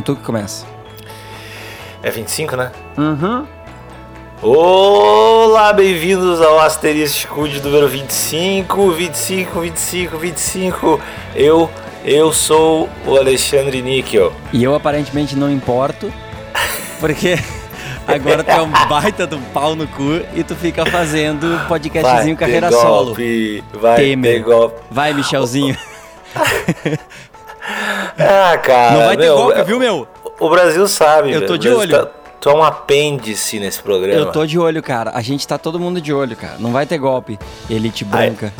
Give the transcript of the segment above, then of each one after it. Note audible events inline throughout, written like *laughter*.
Não, tu que começa. É 25, né? Uhum. Olá, bem-vindos ao Asterístico de número 25, 25, 25, 25. Eu, eu sou o Alexandre Níquel. E eu aparentemente não importo, porque *laughs* agora tu é um baita do pau no cu e tu fica fazendo podcastzinho ter carreira solo. golpe, vai Temer. Vai, Michelzinho. *laughs* Ah, cara, Não vai ter meu, golpe, viu, meu? O Brasil sabe. Eu tô de olho. Tá, tu é um apêndice nesse programa. Eu tô de olho, cara. A gente tá todo mundo de olho, cara. Não vai ter golpe. Elite branca.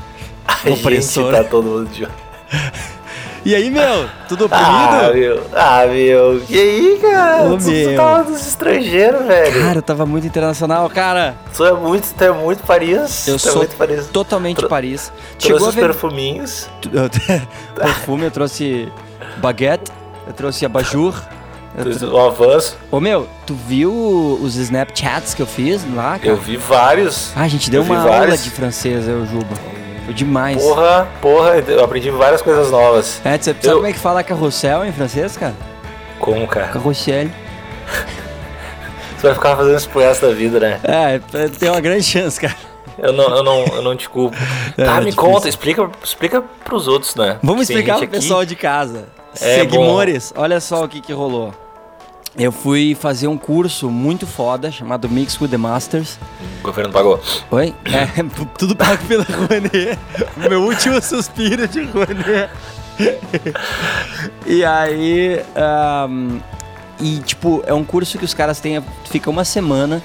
A gente opressor. tá todo mundo de olho. *laughs* E aí, meu? Tudo Ah, oprimido? meu. Ah, meu. E aí, cara? Ô, tu, tu meu. tava dos estrangeiros, velho. Cara, eu tava muito internacional, cara. Tu é muito, tu é muito Paris. Eu tu é sou muito Paris. totalmente Tro- Paris. Trouxe Chegou a os ver perfuminhos. *laughs* perfume, eu trouxe baguete, eu trouxe abajur. eu O avanço. Ô meu, tu viu os Snapchats que eu fiz lá, cara? Eu vi vários. Ah, a gente deu eu uma aula vários. de francês, eu, Juba. Foi demais. Porra, porra, eu aprendi várias coisas novas. É, você sabe Eu- como é que fala carrossel em francês, cara? Como, cara? Carrossel. *laughs* Você vai ficar fazendo isso pro resto da vida, né? É, tem uma grande chance, cara. Eu não, eu não, eu não te culpo. *laughs* É, tá, é me difícil. conta, explica, explica pros outros, né? Vamos explicar pro aqui- pessoal de casa. É Seguimores, olha só o que que rolou. Eu fui fazer um curso muito foda chamado Mix with the Masters. O governo pagou. Oi? É, *laughs* tudo pago pela Rouanet. Meu último *laughs* suspiro de Rouanet. e aí. ahm, e, tipo, é um curso que os caras têm. Fica uma semana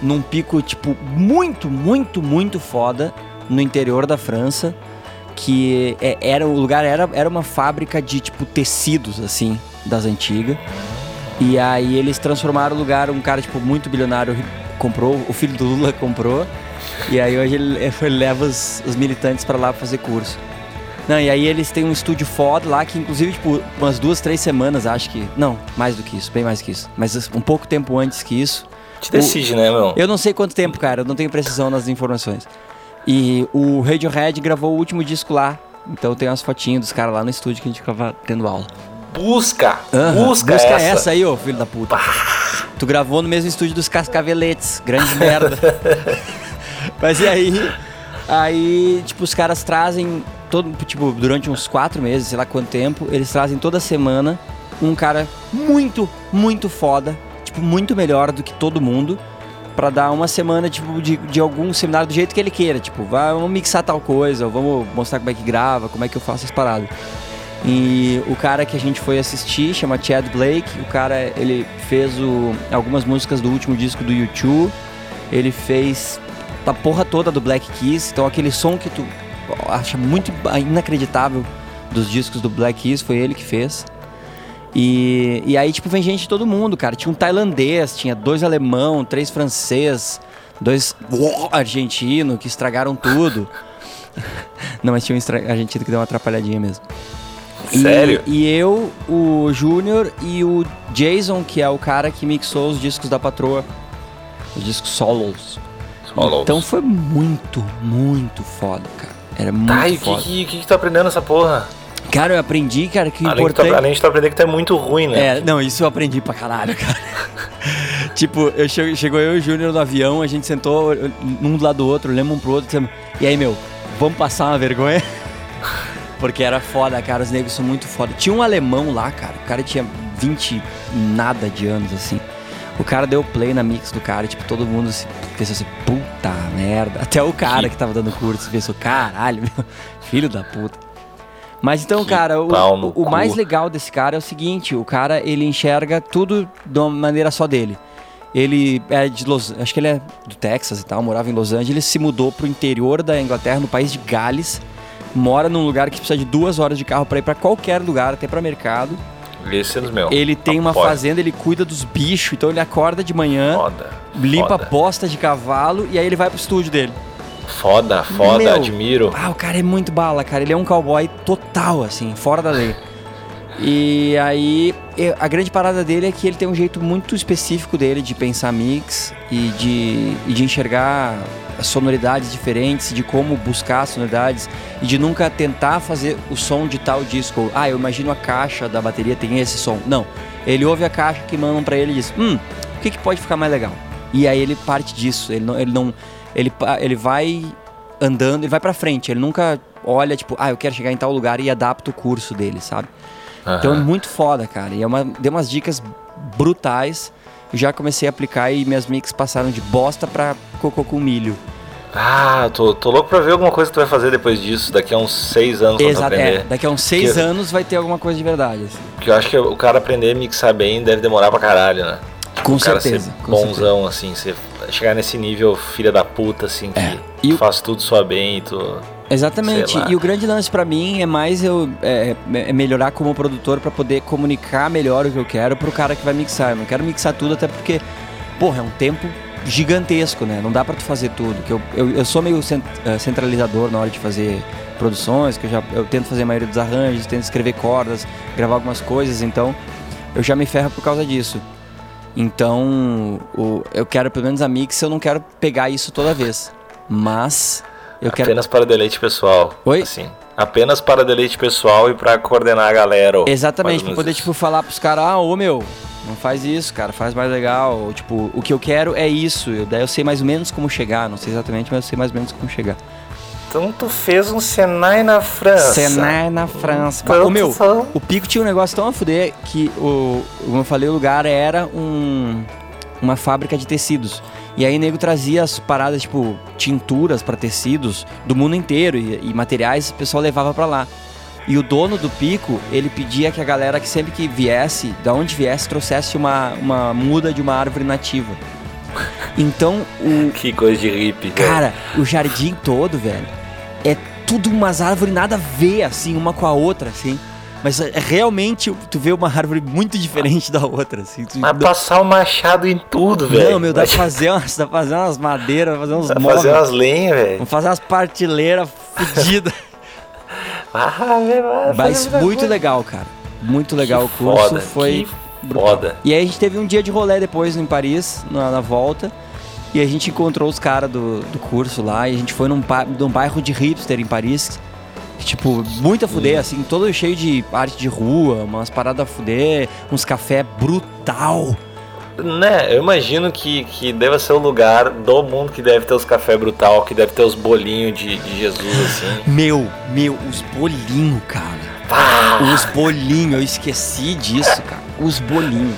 num pico, tipo, muito, muito, muito foda no interior da França. Que é- era o lugar era, era uma fábrica de, tipo, tecidos, assim, das antigas. E aí eles transformaram o lugar, um cara, tipo, muito bilionário comprou, o filho do Lula comprou. E aí hoje ele, ele leva os, os militantes pra lá pra fazer curso. Não, e aí eles têm um estúdio foda lá que, inclusive, tipo, umas duas, três semanas, acho que. Não, mais do que isso, bem mais que isso. Mas um pouco tempo antes que isso. Te decide, né, meu? Eu não sei quanto tempo, cara, eu não tenho precisão nas informações. E o Radiohead gravou o último disco lá. Então tem umas fotinhas dos caras lá no estúdio que a gente ficava tendo aula. Busca! Aham, Busca, busca essa. essa. aí, ô filho da puta. Tu gravou no mesmo estúdio dos Cascaveletes, grande merda. *laughs* Mas e aí? Aí, tipo, os caras trazem todo, tipo, durante uns quatro meses, sei lá quanto tempo, eles trazem toda semana um cara muito, muito foda, tipo, muito melhor do que todo mundo, pra dar uma semana, tipo, de, de algum seminário do jeito que ele queira. Tipo, vamos mixar tal coisa, ou vamos mostrar como é que grava, como é que eu faço as paradas. E o cara que a gente foi assistir chama Chad Blake. O cara, ele fez o- algumas músicas do último disco do YouTube. Ele fez a porra toda do Black Keys. Então aquele som que tu acha muito inacreditável dos discos do Black Keys foi ele que fez. E, e aí, tipo, vem gente de todo mundo, cara. Tinha um tailandês, tinha dois alemão, três francês, dois argentino que estragaram tudo. *laughs* Não, mas tinha um estra- argentino que deu uma atrapalhadinha mesmo. E- Sério? E, eu, o Júnior e o Jason, que é o cara que mixou os discos da patroa. Os discos solos. Solos. Então foi muito, muito foda, cara. Era muito Tá, e o que, foda. que, que, que tu tá aprendendo nessa porra? Cara, eu aprendi, cara, que Além, que tu, importante... além de tu aprender que tu é muito ruim, né? É, não, isso eu aprendi pra caralho, cara. *laughs* tipo, eu che- chegou eu e o Júnior no avião, a gente sentou um do lado do outro, olhamos um pro outro e dissemos, e aí, meu, vamos passar uma vergonha? *laughs* Porque era foda, cara, os negros são muito foda. Tinha um alemão lá, cara, o cara tinha 20 e nada de anos, assim. O cara deu play na mix do cara, e, tipo, todo mundo se, pensou assim, puta merda. Até o cara que tava dando curso pensou, caralho, meu, filho da puta. Mas então, Que cara, o, o cu. mais legal desse cara é o seguinte, o cara, ele enxerga tudo de uma maneira só dele. Ele é de Los acho que ele é do Texas e tal, morava em Los Angeles, se mudou pro interior da Inglaterra, no país de Gales, mora num lugar que precisa de duas horas de carro pra ir pra qualquer lugar, até pra mercado. Meus. Ele tem uma Apoio. fazenda, ele cuida dos bichos, então ele acorda de manhã, Foda. limpa foda. bosta de cavalo e aí ele vai pro estúdio dele. Foda, foda, Meu. admiro. Ah, o cara é muito bala, cara. Ele é um cowboy total, assim, fora da lei. E aí, a grande parada dele é que ele tem um jeito muito específico dele de pensar mix e de, e de enxergar sonoridades diferentes, de como buscar sonoridades e de nunca tentar fazer o som de tal disco. Ah, eu imagino a caixa da bateria tem esse som. Não. Ele ouve a caixa que mandam pra ele e diz: Hum, o que, que pode ficar mais legal? E aí ele parte disso. Ele não. Ele, não, ele, ele vai andando, ele vai pra frente. Ele nunca olha, tipo, ah, eu quero chegar em tal lugar e adapta o curso dele, sabe? Então é muito foda, cara. E é uma, deu umas dicas brutais. Já comecei a aplicar e minhas mix passaram de bosta pra cocô com milho. Ah, tô, tô louco pra ver alguma coisa que tu vai fazer depois disso, daqui a uns seis anos Exato, aprender. é. Daqui a uns seis Que- anos vai ter alguma coisa de verdade. assim. Porque eu acho que o cara aprender a mixar bem deve demorar pra caralho, né? Com o cara certeza. ser com bonzão, assim, você chegar nesse nível filha da puta, assim, que É. E o- faz tudo sua bem e tu. Exatamente. E o grande lance pra mim é mais eu é, é melhorar como produtor pra poder comunicar melhor o que eu quero pro cara que vai mixar. Eu não quero mixar tudo até porque, porra, é um tempo gigantesco, né? Não dá pra tu fazer tudo. Que eu, eu, eu sou meio eh, centralizador na hora de fazer produções, que eu já eu tento fazer a maioria dos arranjos, tento escrever cordas, gravar algumas coisas, então eu já me ferro por causa disso. Então, o, eu quero pelo menos a mix, eu não quero pegar isso toda vez. Mas eu quero Apenas para deleite pessoal. Oi? Assim. Apenas para deleite pessoal e pra coordenar a galera. Exatamente, pra menos poder, isso. tipo, falar pros caras, ah, ô meu, não faz isso, cara, faz mais legal. Ou, tipo, o que eu quero é isso. Eu, daí eu sei mais ou menos como chegar. Não sei exatamente, mas eu sei mais ou menos como chegar. Então tu fez um Senai na França. Senai na França. Então, Ô meu, só- o Pico tinha um negócio tão a fuder que, o, como eu falei, o lugar era um, uma fábrica de tecidos. E aí o nego trazia as paradas, tipo, tinturas pra tecidos do mundo inteiro e, e materiais, o pessoal levava pra lá. E o dono do Pico, ele pedia que a galera que sempre que viesse, da onde viesse, trouxesse uma, uma muda de uma árvore nativa. Então, o, *laughs* Que coisa de hippie, velho. Cara, o jardim todo, velho, é tudo umas árvores nada a ver, assim, uma com a outra, assim. Mas é, realmente tu vê uma árvore muito diferente da outra, assim. Tu, Mas passar o machado em tudo, velho. não, meu, dá pra fazer umas, dá pra fazer umas madeiras, fazer uns dá móveis. fazer umas lenhas, velho. Vamos fazer umas partilheiras fodidas. *laughs* Ah, Mas muito legal, cara. Muito legal Que o curso. foda, foi foda. E aí a gente teve um dia de rolê depois em Paris, na, na volta. E a gente encontrou os caras do, do curso lá. E a gente foi num, num bairro de hipster em Paris. que, Tipo, muito a fuder, assim, todo cheio de arte de rua, umas paradas a fuder, uns café brutal. Né, eu imagino que, que deva ser o lugar do mundo que deve ter os café brutal, que deve ter os bolinhos de, de Jesus, assim. Meu, meu, os bolinhos, cara. Pá! Os bolinhos, eu esqueci disso, cara. Os bolinhos.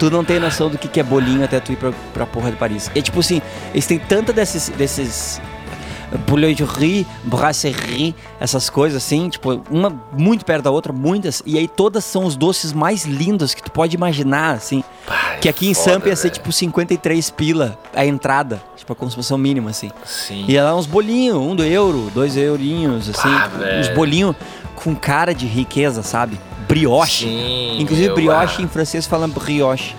Tu não tem noção do que, que é bolinho até tu ir pra, pra porra de Paris. É tipo assim, eles têm tanta desses. desses boulangerie, brasserie, essas coisas assim, tipo, uma muito perto da outra, muitas, e aí todas são os doces mais lindos que tu pode imaginar, assim. Pá, Que aqui em foda, Sampa ia ser tipo 53 pila a entrada, tipo a consumação mínima, assim. Sim. E lá uns bolinhos, um do euro, dois eurinhos, assim. Ah, uns bolinhos com cara de riqueza, sabe? Brioche. Sim, Inclusive, brioche ah, em francês fala brioche.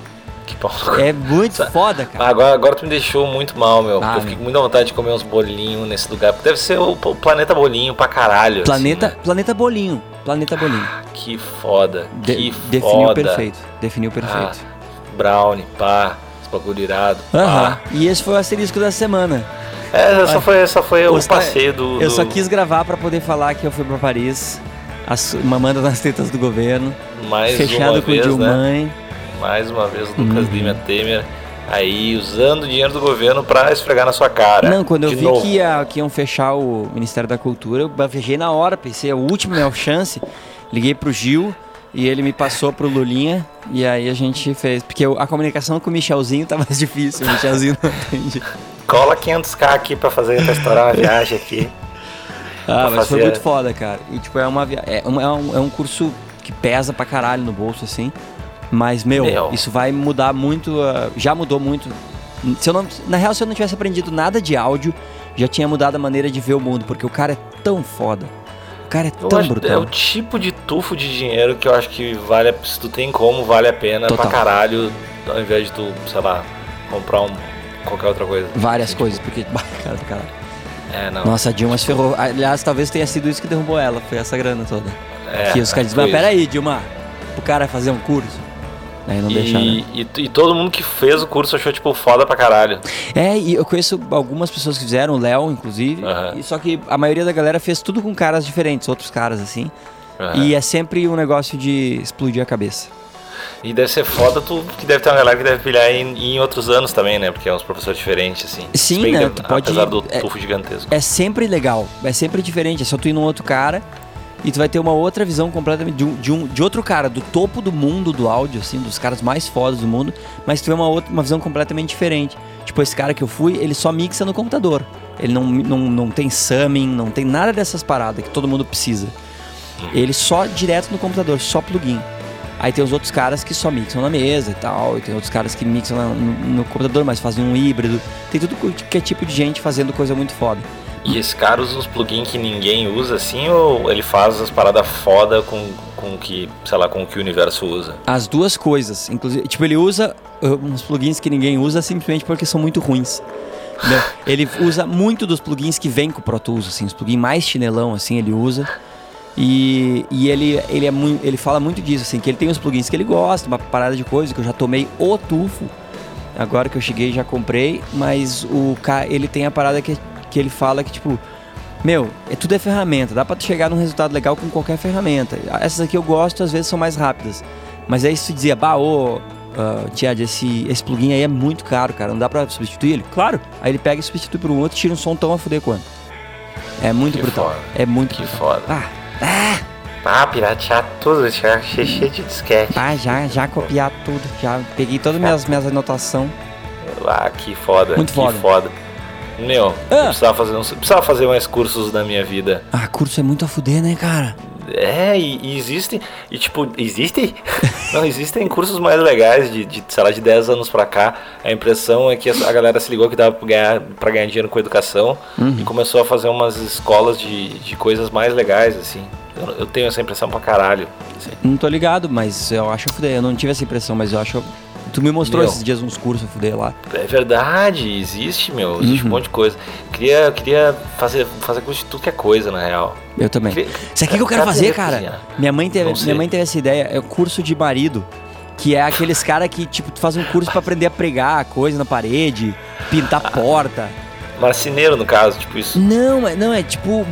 que pau. É muito foda, cara. Agora, agora tu me deixou muito mal, meu. Ah, eu fiquei com muita vontade de comer uns bolinhos nesse lugar. Deve ser o, planeta bolinho pra caralho. Planeta, assim, né? planeta bolinho. Planeta bolinho. Que foda. De- que definiu foda. perfeito. Definiu perfeito. Ah, brownie, pá. Esse bagulho irado. Aham. E esse foi o asterisco da semana. É, só foi, só foi o passeio do. Eu do- só quis gravar pra poder falar que eu fui pra Paris, as- mamando nas tetas do governo, mais fechado uma com o né? Dilma. Mais uma vez o Lucas Uhum. Lima Temer aí usando o dinheiro do governo pra esfregar na sua cara. Não, quando eu vi novo. que, ia, que iam fechar o Ministério da Cultura, eu bafejei na hora, pensei, é o último minha chance. Liguei pro Gil e ele me passou pro Lulinha e aí a gente fez. Porque a comunicação com o Michelzinho tá mais *laughs* difícil, o Michelzinho não entende. Cola 500k aqui pra fazer pra estourar uma viagem aqui. Ah, mas foi fazer- muito foda, cara. E tipo, é, uma, via- é, um, é, um, é um curso que pesa pra caralho no bolso, assim. Mas, meu, Meu. isso vai mudar muito. ah, já mudou muito. Se eu não, na real, se eu não tivesse aprendido nada de áudio, já tinha mudado a maneira de ver o mundo, porque o cara é tão foda. O cara é Eu tão acho- é brutal. o tipo de tufo de dinheiro que eu acho que vale, a- se tu tem como, vale a pena Total. pra caralho, ao invés de tu, sei lá, comprar um, qualquer outra coisa. Várias coisas, porque. bah, *laughs* cara, caralho. É, não. Nossa, a Dilma se ferrou. Aliás, talvez tenha sido isso que derrubou ela, foi essa grana toda. é, que os caras dizem, mas peraí, Dilma, pro cara fazer um curso. Aí não deixaram. E, e, e todo mundo que fez o curso achou, tipo, foda pra caralho. É, e eu conheço algumas pessoas que fizeram, o Léo, inclusive. Aham. e Só que a maioria da galera fez tudo com caras diferentes, outros caras, assim. Aham. E é sempre um negócio de explodir a cabeça. E deve ser foda, tu, que deve ter uma galera que deve pilhar em, em outros anos também, né? Porque é uns professores diferentes, assim. Sim, bem né, tu pode- Apesar do é- tufo gigantesco. É sempre legal, é sempre diferente. É só tu ir num outro cara e tu vai ter uma outra visão completamente de, um, de, um- de outro cara, do topo do mundo do áudio, assim, dos caras mais fodas do mundo, mas tu vê uma, outra, uma visão completamente diferente. Tipo, esse cara que eu fui, ele só mixa no computador. Ele não, não, não tem summing, não tem nada dessas paradas que todo mundo precisa. Ele só direto no computador, só plugin. Aí tem os outros caras que só mixam na mesa e tal, e tem outros caras que mixam na- no, no computador, mas fazem um híbrido. Tem tudo que é tipo de gente fazendo coisa muito foda. E esse cara usa uns plugins que ninguém usa, assim, ou ele faz as paradas foda com, com o que, sei lá, com o que o universo usa? As duas coisas. Inclusive, tipo, ele usa uh, uns plugins que ninguém usa simplesmente porque são muito ruins. Entendeu? *laughs* ele usa muito dos plugins que vem com o Pro Tools, assim, os plugins mais chinelão, assim, ele usa. E, e ele, ele, é muito, ele fala muito disso, assim, que ele tem os plugins que ele gosta, uma parada de coisa que eu já tomei o tufo. Agora que eu cheguei já comprei, mas o ele tem a parada que, que ele fala que, tipo, meu, é tudo é ferramenta, dá pra chegar num resultado legal com qualquer ferramenta. Essas aqui eu gosto, às vezes são mais rápidas. Mas aí se tu dizia, bah, ô, uh, Tiad, esse, esse plugin aí é muito caro, cara, não dá pra substituir ele? Claro. Aí ele pega e substitui por um outro e tira um som tão a fuder quanto. É muito Que brutal. foda. É muito Que brutal. foda. Ah, ah, Ah, piratear tudo, já cheio de disquete. ah, já, já copiar tudo. Já peguei todas minhas, minhas anotações. Ah, que foda. Muito que foda. foda. Meu, Ah. eu precisava fazer, uns, precisava fazer mais cursos na minha vida. Ah, curso é muito a fuder, né, cara? É, e, e existem. E tipo, existem? *laughs* Não, existem cursos mais legais de, de, sei lá, de 10 anos pra cá. A impressão é que a galera se ligou que dava pra ganhar, pra ganhar dinheiro com educação Uhum. e começou a fazer umas escolas de, de coisas mais legais, assim. Eu, eu tenho essa impressão pra caralho. assim. Não tô ligado, mas eu acho fuder. Eu não tive essa impressão, mas eu acho. Tu me mostrou Meu. esses dias uns cursos fuder lá. É verdade, existe, meu. Existe Uhum. um monte de coisa. Queria, eu queria fazer, fazer curso de tudo que é coisa, na real. Eu também. Queria- Isso aqui que eu quero fazer, cara. cozinhar. Minha mãe teve, minha mãe teve essa ideia, é o curso de marido, que é aqueles cara que tipo tu faz um curso pra aprender a pregar coisa na parede, pintar porta. Marceneiro, no caso, tipo isso. Não, é- não é tipo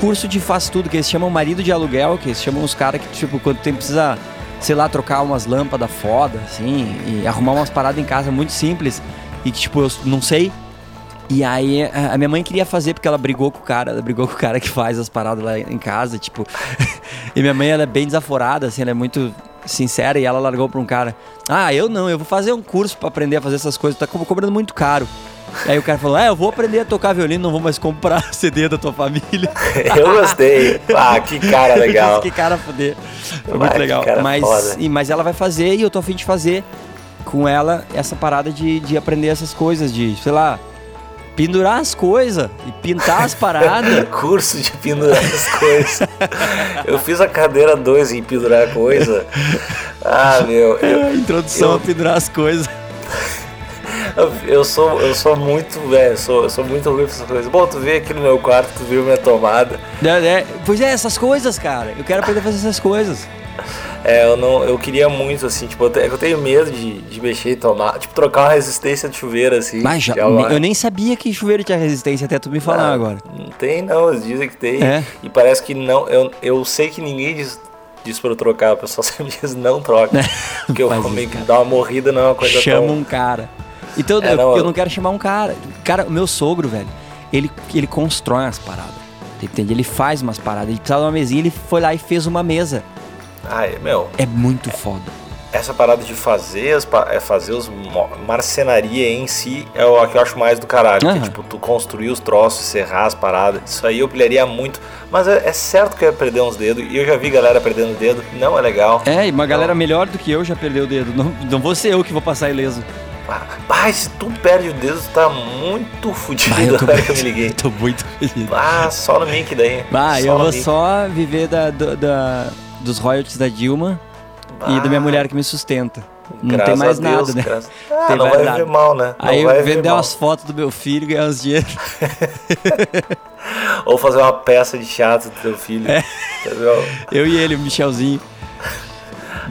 curso de faz tudo, que eles chamam marido de aluguel, que eles chamam os caras que tipo quando tem precisa, sei lá, trocar umas lâmpadas foda assim, e arrumar umas paradas em casa muito simples e que tipo eu não sei. E aí a minha mãe queria fazer porque ela brigou com o cara, ela brigou com o cara que faz as paradas lá em casa, tipo. *laughs* e minha mãe ela é bem desaforada, assim, ela é muito sincera e ela largou pra um cara: "Ah, eu não, eu vou fazer um curso pra aprender a fazer essas coisas, tá co- cobrando muito caro". Aí o cara falou: "É, eu vou aprender a tocar violino, não vou mais comprar *laughs* CD da tua família". *laughs* Eu gostei. Ah, que cara *laughs* legal. que cara fuder. Foi Ah, muito que legal. Mas, foda. e- mas ela vai fazer e eu tô afim de fazer com ela essa parada de, de aprender essas coisas, de, sei lá, pendurar as coisas e pintar as paradas. Curso de pendurar as coisas. Eu fiz a cadeira 2 em pendurar coisa. Ah, meu. Eu, Introdução eu- a pendurar as coisas. Eu, sou, eu sou muito, velho. Eu sou, eu sou muito ruim pra essas coisas. Bom, tu veio aqui no meu quarto, tu viu minha tomada. É, é, pois é, essas coisas, cara. Eu quero aprender a fazer essas coisas. É, eu não. Eu queria muito, assim, tipo, eu, te- eu tenho medo de, de mexer e tomar. Tipo, trocar uma resistência de chuveiro, assim. Mas já, é eu nem sabia que chuveiro tinha resistência até tu me falar Ah, agora. Não tem, não. Eles dizem que tem. É? E parece que não. Eu, eu sei que ninguém diz, diz pra eu trocar. O pessoal *laughs* sempre diz não troca. Porque eu meio que dar uma morrida não é uma coisa Chama tão. um cara. Então É, eu, não, eu não quero chamar um cara. Cara, o meu sogro, velho, ele, ele constrói umas paradas. Entende? Ele faz umas paradas. Ele precisava de uma mesinha, ele foi lá e fez uma mesa. Ai, meu, É muito foda. essa parada de fazer, as, é fazer os marcenaria em si é o que eu acho mais do caralho. Aham. Que, tipo, tu construir os troços, serrar as paradas. Isso aí eu pilharia muito. Mas é, é certo que eu ia perder uns dedos. E eu já vi galera perdendo dedo. Não é legal. É, e uma galera Não. melhor do que eu já perdeu o dedo. Não, não vou ser eu que vou passar ileso. Ah, Pai, se tu perde o dedo, tu tá muito fudido Ah, eu tô, *laughs* agora que eu me liguei. *laughs* tô muito feliz. Ah, só no Mickey daí. Ah, eu vou Mickey. só viver da, do- da- dos royalties da Dilma e da minha Ah, mulher que me sustenta. Não graças tem mais a Deus, nada, né? graças- *laughs* Ah, Tem não vai nada. ver mal, né? Não Aí eu vender umas fotos do meu filho e ganhar uns dinheiro. Ou fazer uma peça de teatro do teu filho. É. Eu e ele, o Michelzinho.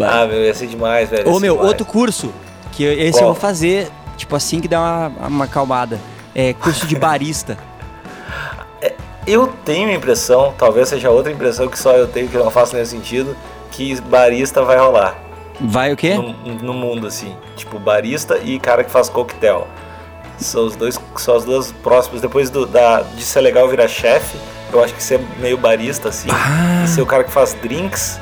Ah, meu, ia ser demais, velho. Ô, meu, demais. outro curso, que esse Qual? eu vou fazer, tipo assim que dá uma, uma acalmada. É curso de barista. Eu tenho a impressão, talvez seja outra impressão que só eu tenho, que não faço nenhum sentido, que barista vai rolar Vai o quê? no, no mundo, assim. Tipo, barista e cara que faz coquetel. São os dois, são as duas próximas. Depois do, da, de ser legal virar chefe, eu acho que ser meio barista, assim, Ah. e ser o cara que faz drinks,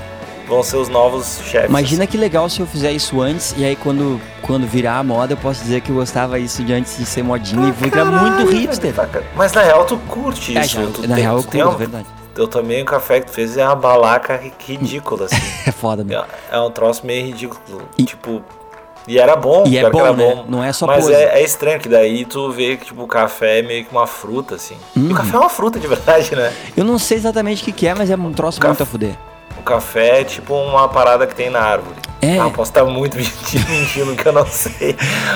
vão ser os novos chefes. Imagina que legal se eu fizer isso antes e aí quando, quando virar a moda eu posso dizer que eu gostava isso de antes de ser modinha e vou virar muito hipster. Mas na real tu curte É, isso. já, tu na tem- real eu tu tem curto, um- verdade. Eu também o café que tu fez é uma balaca ri- ridícula, assim. *laughs* É foda mesmo. É, é um troço meio ridículo. E- tipo. E era bom, E é bom, era né? Não é só Mas pose. é, é estranho que daí tu vê que tipo, o café é meio que uma fruta, assim. E Uhum. o café é uma fruta de verdade, né? Eu não sei exatamente o que, que é, mas é um troço Caf- muito a fuder. Café é tipo uma parada que tem na árvore. É. Ah, posso estar muito *laughs* mentindo, mentindo que eu não sei.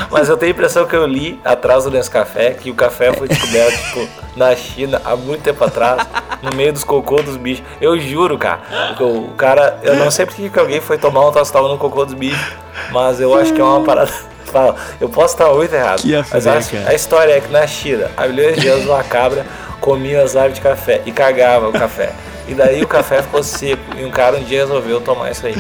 Mas eu tenho a impressão que eu li atrás do Nescafé que o café foi descoberto, tipo, na China há muito tempo atrás, no meio dos cocô dos bichos. Eu juro, cara. O, cara, eu não sei porque que alguém foi tomar um tostão no cocô dos bichos, mas eu acho que é uma parada. Fala, Eu posso estar muito errado. Que mas a história é que na China, há milhões de anos, uma cabra comia as árvores de café e cagava o café. E daí o café ficou seco. E um cara um dia resolveu tomar isso aí.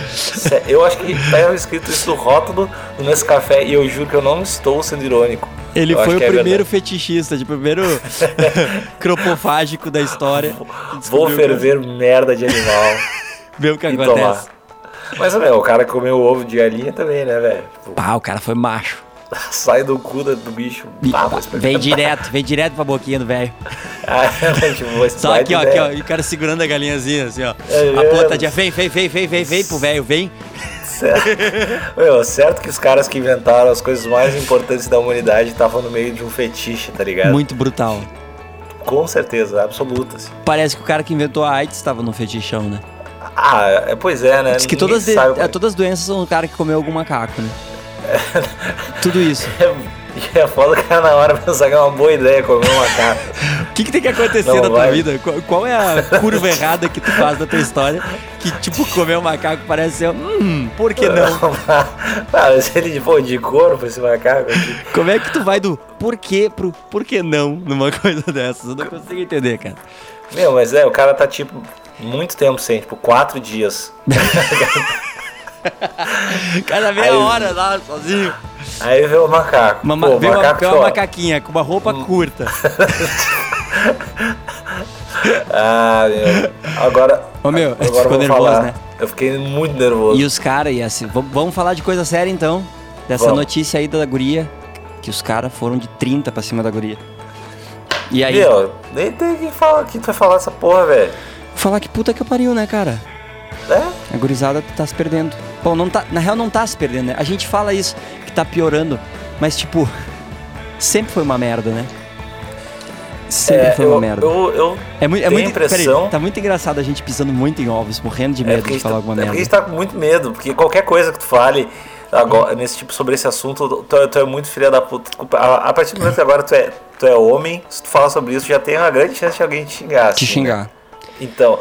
Eu acho que tá escrito isso no rótulo do Nesse Café e eu juro que eu não estou sendo irônico. Ele Eu foi o é primeiro verdade. fetichista, o primeiro *laughs* cropofágico da história. Vou Descobriu que- ferver merda de animal *laughs* Ver o que acontece. tomar. Mas, meu, o cara comeu ovo de galinha também, né, velho? Tipo, Pá, o cara foi macho. *laughs* sai do cu do bicho. Vem direto, vem direto pra boquinha do velho. *laughs* Ah, tipo, vou Só aqui, ó, aqui, ó, e o cara segurando a galinhazinha, assim, ó. É a mesmo? pontadinha, vem, vem, vem, vem, vem, vem pro velho, vem. Certo. Meu, certo que os caras que inventaram as coisas mais importantes da humanidade estavam no meio de um fetiche, tá ligado? Muito brutal. Com certeza, absoluta. assim. Parece que o cara que inventou a AIDS estava no fetichão, né? Ah, é, pois é, né? Diz que Ninguém todas, de- é, todas as doenças são o cara que comeu algum macaco, né? Tudo isso. *laughs* É, é foda o cara na hora pensar que é uma boa ideia comer um macaco. O que, que tem que acontecer Não na tua vai. vida? Qual, qual é a curva errada que tu faz na tua história? Que, tipo, comer um macaco parece ser. Hum, por que não? *laughs* Ah, mas ele pô, de couro pra esse macaco aqui. Como é que tu vai do porquê pro por que não numa coisa dessas? Eu não consigo entender, cara. Meu, mas é, o cara tá tipo muito tempo sem, tipo, quatro dias. *laughs* *laughs* Cada meia Aí- hora lá, sozinho. Aí vê o macaco. Uma, ma- Pô, vê uma, macaco vê uma chora. macaquinha com uma roupa curta. *laughs* Ah, meu. Agora. Ô, meu, agora ficou vou nervoso, falar. né? Eu fiquei muito nervoso. E os caras, e assim, vamos, falar de coisa séria então. Dessa Vamos. notícia aí da guria, que os caras foram de 30 pra cima da guria. E aí, Meu, nem tem quem fala que tu vai falar dessa porra, velho. falar que puta que pariu, né, cara? É? A gurizada tá se perdendo. Bom, não tá, na real não tá se perdendo, né? A gente fala isso, que tá piorando, mas tipo, *laughs* sempre foi uma merda, né? Sempre É, foi eu, uma merda. Eu, eu é muito, é muito, impressão- tá muito engraçado a gente pisando muito em ovos, morrendo de É medo a de falar tá, alguma é porque a merda. gente tá com muito medo, porque qualquer coisa que tu fale agora, nesse tipo sobre esse assunto, tu, é- tu é muito filha da puta. A, a partir do momento que agora tu é, tu é homem, se tu falar sobre isso, já tem uma grande chance de alguém te xingar. Te assim, xingar. né? Então,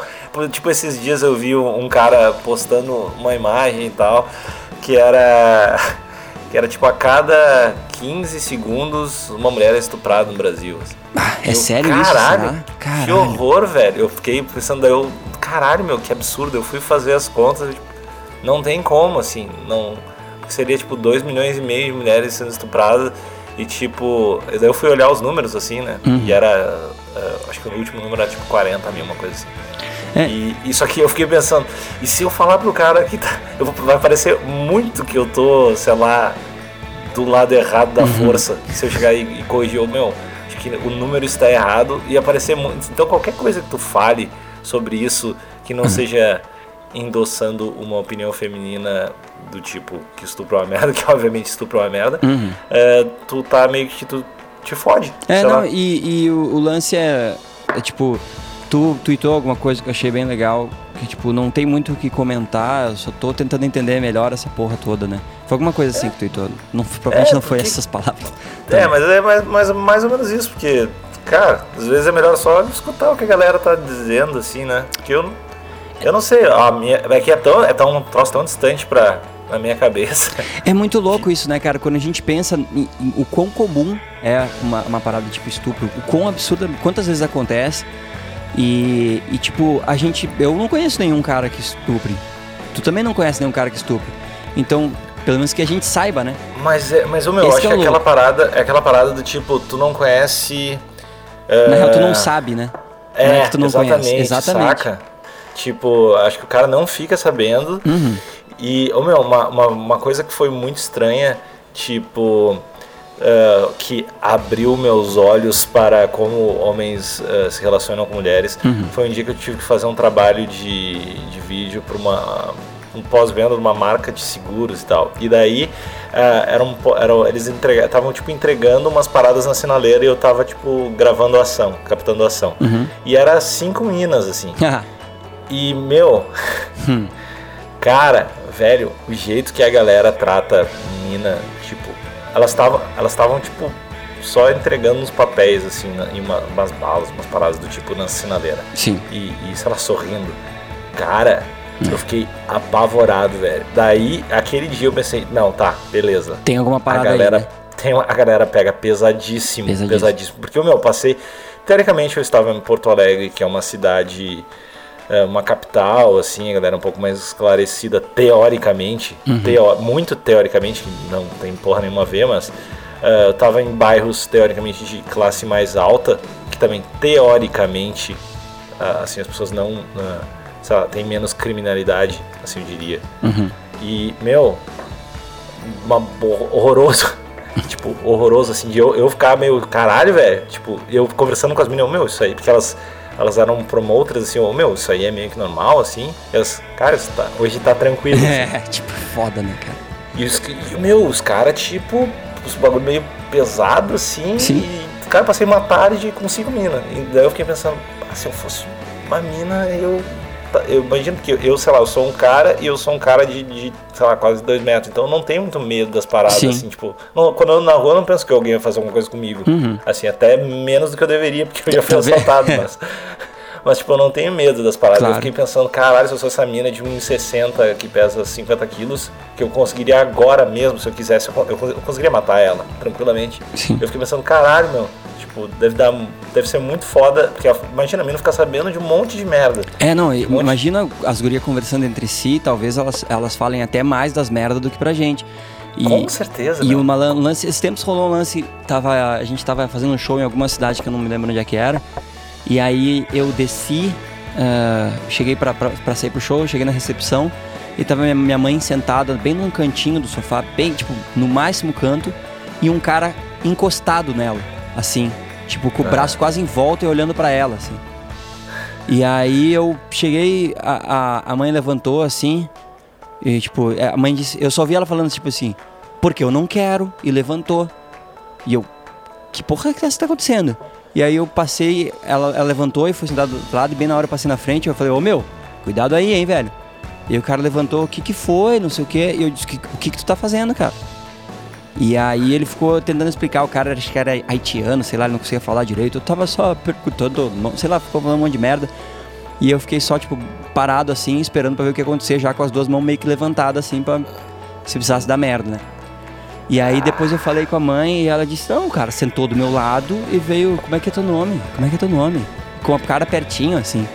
tipo, esses dias eu vi um cara postando uma imagem e tal, que era. *laughs* Que era tipo a cada 15 segundos uma mulher é estuprada no Brasil. assim. Ah, é Eu, sério isso? caralho, será? Que Caralho. horror, velho. Eu fiquei pensando, eu, caralho, meu, que absurdo. Eu fui fazer as contas, e, tipo, não tem como, assim, não. Seria tipo 2 milhões e meio de mulheres sendo estupradas e tipo. Daí eu fui olhar os números, assim, né? Uhum. E era. Eh, acho que o último número era tipo 40 mil, uma coisa assim. É. E isso aqui eu fiquei pensando, e se eu falar pro cara que tá. Eu, vai parecer muito que eu tô, sei lá, do lado errado da Uhum. força. Se eu chegar e, e corrigir, o meu, acho que o número está errado e aparecer muito. Então qualquer coisa que tu fale sobre isso que Uhum. não seja endossando uma opinião feminina do tipo que estupro é uma merda, *laughs* que obviamente estupro é uma merda, Uhum. é, tu tá meio que tu te fode. É, não, lá. e, e o, o lance é, é, tipo, tu tweetou alguma coisa que eu achei bem legal, que tipo, não tem muito o que comentar, eu só tô tentando entender melhor essa porra toda, né? Foi alguma coisa assim que tu tweetou, não, provavelmente É, não foi porque- essas palavras. *laughs* É, mas é mais, mais, mais ou menos isso, porque, cara, às vezes é melhor só escutar o que a galera tá dizendo, assim, né? Porque eu, Eu não sei, a minha, é que é tão, é tão um troço tão distante pra, na minha cabeça. *laughs* É muito louco isso, né, cara? Quando a gente pensa em, em o quão comum é uma, uma parada tipo estupro, o quão absurda, quantas vezes acontece. E, e, tipo, a gente. Eu não conheço nenhum cara que estupre. Tu também não conhece nenhum cara que estupre. Então, pelo menos que a gente saiba, né? Mas, é, mas o meu, eu acho que é aquela parada, é aquela parada do tipo, tu não conhece. Na real, tu não sabe, né? É, não é que tu não exatamente, conhece. Exatamente. Saca? Tipo, acho que o cara não fica sabendo. Uhum. E, oh, meu, uma, uma, uma coisa que foi muito estranha, tipo. Uh, que abriu meus olhos para como homens uh, se relacionam com mulheres. Uhum. Foi um dia que eu tive que fazer um trabalho de, de vídeo para uma um pós-venda de uma marca de seguros e tal. E daí uh, era um, era, eles estavam tipo entregando umas paradas na sinaleira e eu tava tipo gravando a ação, captando a ação. Uhum. E era cinco minas assim. *laughs* e meu, hum. Cara, velho, o jeito que a galera trata mina, tipo, elas estavam elas estavam tipo só entregando uns papéis assim, em uma, umas balas, umas paradas do tipo na sinaleira. Sim. E, e sei lá, sorrindo. Cara, eu fiquei apavorado, velho. Daí, aquele dia eu pensei, não, tá, beleza. Tem alguma parada a galera, aí, né? tem a galera pega pesadíssimo, pesadíssimo, pesadíssimo. Porque o meu, passei. Teoricamente eu estava em Porto Alegre, que é uma cidade. É, uma capital, assim, a galera um pouco mais esclarecida, teoricamente. Uhum. Teo, muito teoricamente, não tem porra nenhuma a ver, mas. Uh, eu estava em bairros teoricamente de classe mais alta, que também teoricamente, uh, assim, as pessoas não. Uh, sei lá, tem menos criminalidade, assim eu diria. Uhum. E, meu, uma, horroroso. *laughs* tipo, horroroso, assim, de eu, eu ficar meio, caralho, velho. Tipo, eu conversando com as meninas, meu, isso aí, porque elas, elas eram promoters, assim, oh, meu, isso aí é meio que normal, assim. E elas, cara, tá, hoje tá tranquilo. Assim. *laughs* É, tipo, foda, né, cara? E, os, e meu, os caras, tipo, os bagulho meio pesado, assim. Sim. E, cara, passei uma tarde com cinco minas. E daí eu fiquei pensando, ah, se eu fosse uma mina, eu eu imagino que eu, sei lá, eu sou um cara e eu sou um cara de, de sei lá, quase dois metros. Então eu não tenho muito medo das paradas, Sim. assim, tipo. Não, quando eu ando na rua, eu não penso que alguém vai fazer alguma coisa comigo. Uhum. Assim, até menos do que eu deveria, porque eu já *laughs* fui assaltado, mas. *laughs* Mas, tipo, eu não tenho medo das paradas. Claro. Eu fiquei pensando, caralho, se eu sou essa mina de 1,60 que pesa 50 quilos, que eu conseguiria agora mesmo, se eu quisesse, eu, eu, eu conseguiria matar ela, tranquilamente. Sim. Eu fiquei pensando, caralho, meu, tipo, deve dar. Deve ser muito foda, porque imagina a mina ficar sabendo de um monte de merda. É, não, um imagina as gurias conversando entre si, talvez elas, elas falem até mais das merdas do que pra gente. E, Com certeza. E uma lance, esses tempos rolou um lance, tava, a gente tava fazendo um show em alguma cidade que eu não me lembro onde é que era. E aí eu desci, uh, cheguei pra, pra, pra sair pro show, cheguei na recepção e tava minha, minha mãe sentada bem num cantinho do sofá, bem, tipo, no máximo canto, e um cara encostado nela, assim, tipo, com o braço quase em volta e olhando para ela, assim. E aí eu cheguei, a, a, a, mãe levantou assim, e tipo, a mãe disse, eu só vi ela falando tipo assim, porque eu não quero, e levantou. E eu, que porra que está acontecendo? E aí eu passei, ela, ela levantou e foi sentada do outro lado, e bem na hora eu passei na frente, eu falei, ô meu, cuidado aí, hein, velho. E o cara levantou, o que que foi, não sei o que, e eu disse, o que que tu tá fazendo, cara? E aí ele ficou tentando explicar, o cara acho que era haitiano, sei lá, ele não conseguia falar direito, eu tava só perguntando, sei lá, ficou falando um monte de merda. E eu fiquei só, tipo, parado assim, esperando pra ver o que ia acontecer, já com as duas mãos meio que levantadas assim, pra se precisasse dar merda, né? E aí depois eu falei com a mãe e ela disse, não, cara, sentou do meu lado e veio, como é que é teu nome? Como é que é teu nome? Com a cara pertinho, assim.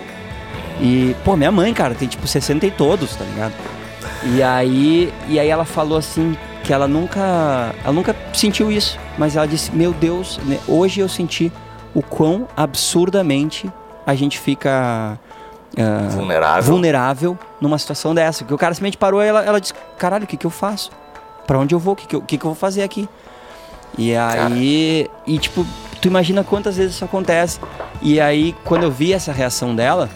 E, pô, minha mãe, cara, tem tipo 60 e todos, tá ligado? E aí, e aí ela falou assim que ela nunca, ela nunca sentiu isso, mas ela disse, meu Deus, né, hoje eu senti o quão absurdamente a gente fica uh, vulnerável. vulnerável numa situação dessa. Porque o cara simplesmente parou e ela, ela disse, caralho, o que que eu faço? Pra onde eu vou? O que que eu, que que eu vou fazer aqui? E aí, cara. e tipo, tu imagina quantas vezes isso acontece. E aí, quando eu vi essa reação dela,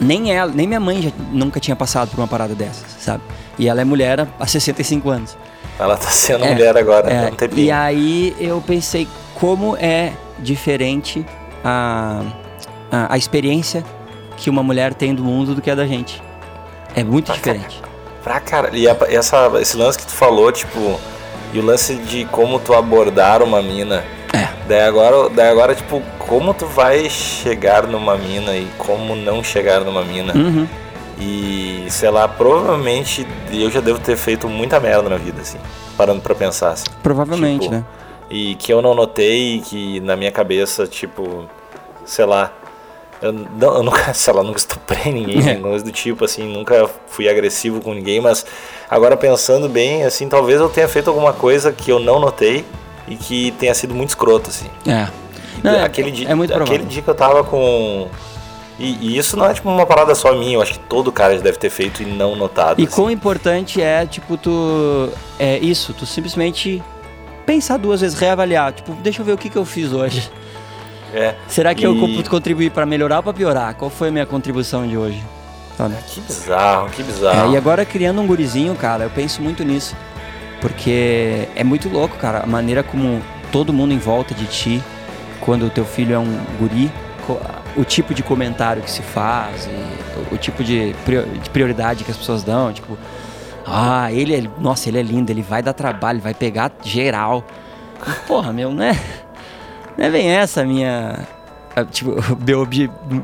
nem ela, nem minha mãe já nunca tinha passado por uma parada dessas, sabe? E ela é mulher há 65 anos. Ela tá sendo é, mulher agora, é, não tem E aí eu pensei como é diferente a, a, a, experiência que uma mulher tem do mundo do que a da gente. É muito pra diferente. Cara, pra cara. E a, essa, esse lance que tu falou, tipo, e o lance de como tu abordar uma mina. É. Daí agora, daí agora, tipo, como tu vai chegar numa mina e como não chegar numa mina. Uhum. E, sei lá, provavelmente eu já devo ter feito muita merda na vida, assim. Parando pra pensar, assim. Provavelmente, Tipo, né? E que eu não notei e que na minha cabeça, tipo, sei lá. Eu, não, eu nunca, *laughs* sei lá, nunca estuprei ninguém, É. coisa do tipo, assim, nunca fui agressivo com ninguém, mas agora pensando bem, assim, talvez eu tenha feito alguma coisa que eu não notei e que tenha sido muito escroto, assim. É. Não, é- aquele, dia, é muito aquele provável. dia que eu tava com. E, e isso não é tipo uma parada só minha, eu acho que todo cara já deve ter feito e não notado. E assim. quão importante é, tipo, tu. É isso, tu simplesmente pensar duas vezes, reavaliar. Tipo, deixa eu ver o que, que eu fiz hoje. É. Será que eu E- co- contribuí pra melhorar ou pra piorar? Qual foi a minha contribuição de hoje? Sabe? Que bizarro, que bizarro. É, e agora criando um gurizinho, cara, eu penso muito nisso. Porque é muito louco, cara, a maneira como todo mundo em volta de ti, quando o teu filho é um guri, o tipo de comentário que se faz, o, o tipo de, prior- de prioridade que as pessoas dão, tipo, ah, ele é, nossa, ele é lindo, ele vai dar trabalho, vai pegar geral. Porra, meu, né? Não é bem essa a minha. Tipo, *laughs* meu,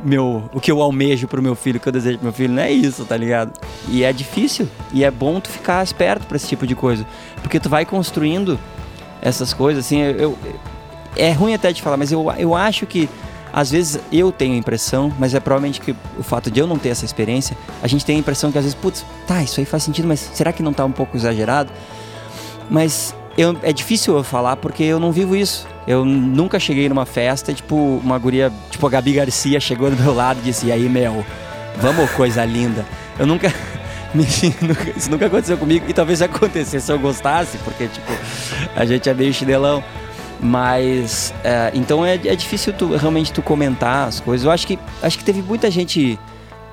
meu, o que eu almejo pro meu filho, o que eu desejo pro meu filho, não é isso, tá ligado? E é difícil. E é bom tu ficar esperto pra esse tipo de coisa. Porque tu vai construindo essas coisas, assim, eu. eu- é ruim até de falar, mas eu, eu acho que. Às vezes eu tenho a impressão, mas é provavelmente que o fato de eu não ter essa experiência, a gente tem a impressão que às vezes, putz, tá, isso aí faz sentido, mas será que não tá um pouco exagerado? Mas eu, é difícil eu falar porque eu não vivo isso. Eu nunca cheguei numa festa tipo, uma guria, tipo a Gabi Garcia chegou do meu lado e disse: E aí, Mel, vamos, coisa linda. Eu *laughs* nunca- Isso nunca aconteceu comigo e talvez acontecesse se eu gostasse, porque, tipo, a gente é meio chinelão. Mas, é, então é, é difícil tu, realmente tu comentar as coisas. Eu acho que, acho que teve muita gente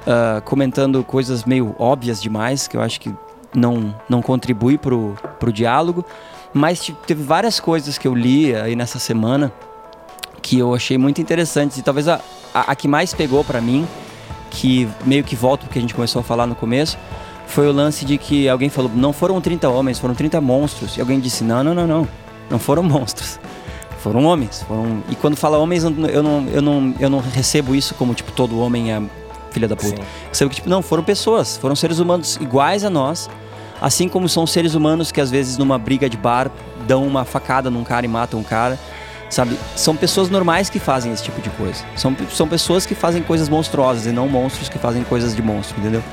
ah, comentando coisas meio óbvias demais, que eu acho que não, não contribui pro, pro diálogo. Mas teve várias coisas que eu li aí nessa semana que eu achei muito interessantes. E talvez a, a, a que mais pegou pra mim, que meio que volta porque a gente começou a falar no começo, foi o lance de que alguém falou, não foram 30 homens, foram 30 monstros. E alguém disse, não, não, não, não, não foram *laughs* monstros. Foram homens. Foram... E quando fala homens, eu não, eu, não, eu, não, recebo isso como, tipo, todo homem é filha da puta. Sim. Recebo que, tipo, não, foram pessoas, foram seres humanos iguais a nós, assim como são seres humanos que às vezes numa briga de bar dão uma facada num cara e matam um cara. Sabe? São pessoas normais que fazem esse tipo de coisa. São, são pessoas que fazem coisas monstruosas e não monstros que fazem coisas de monstro, entendeu?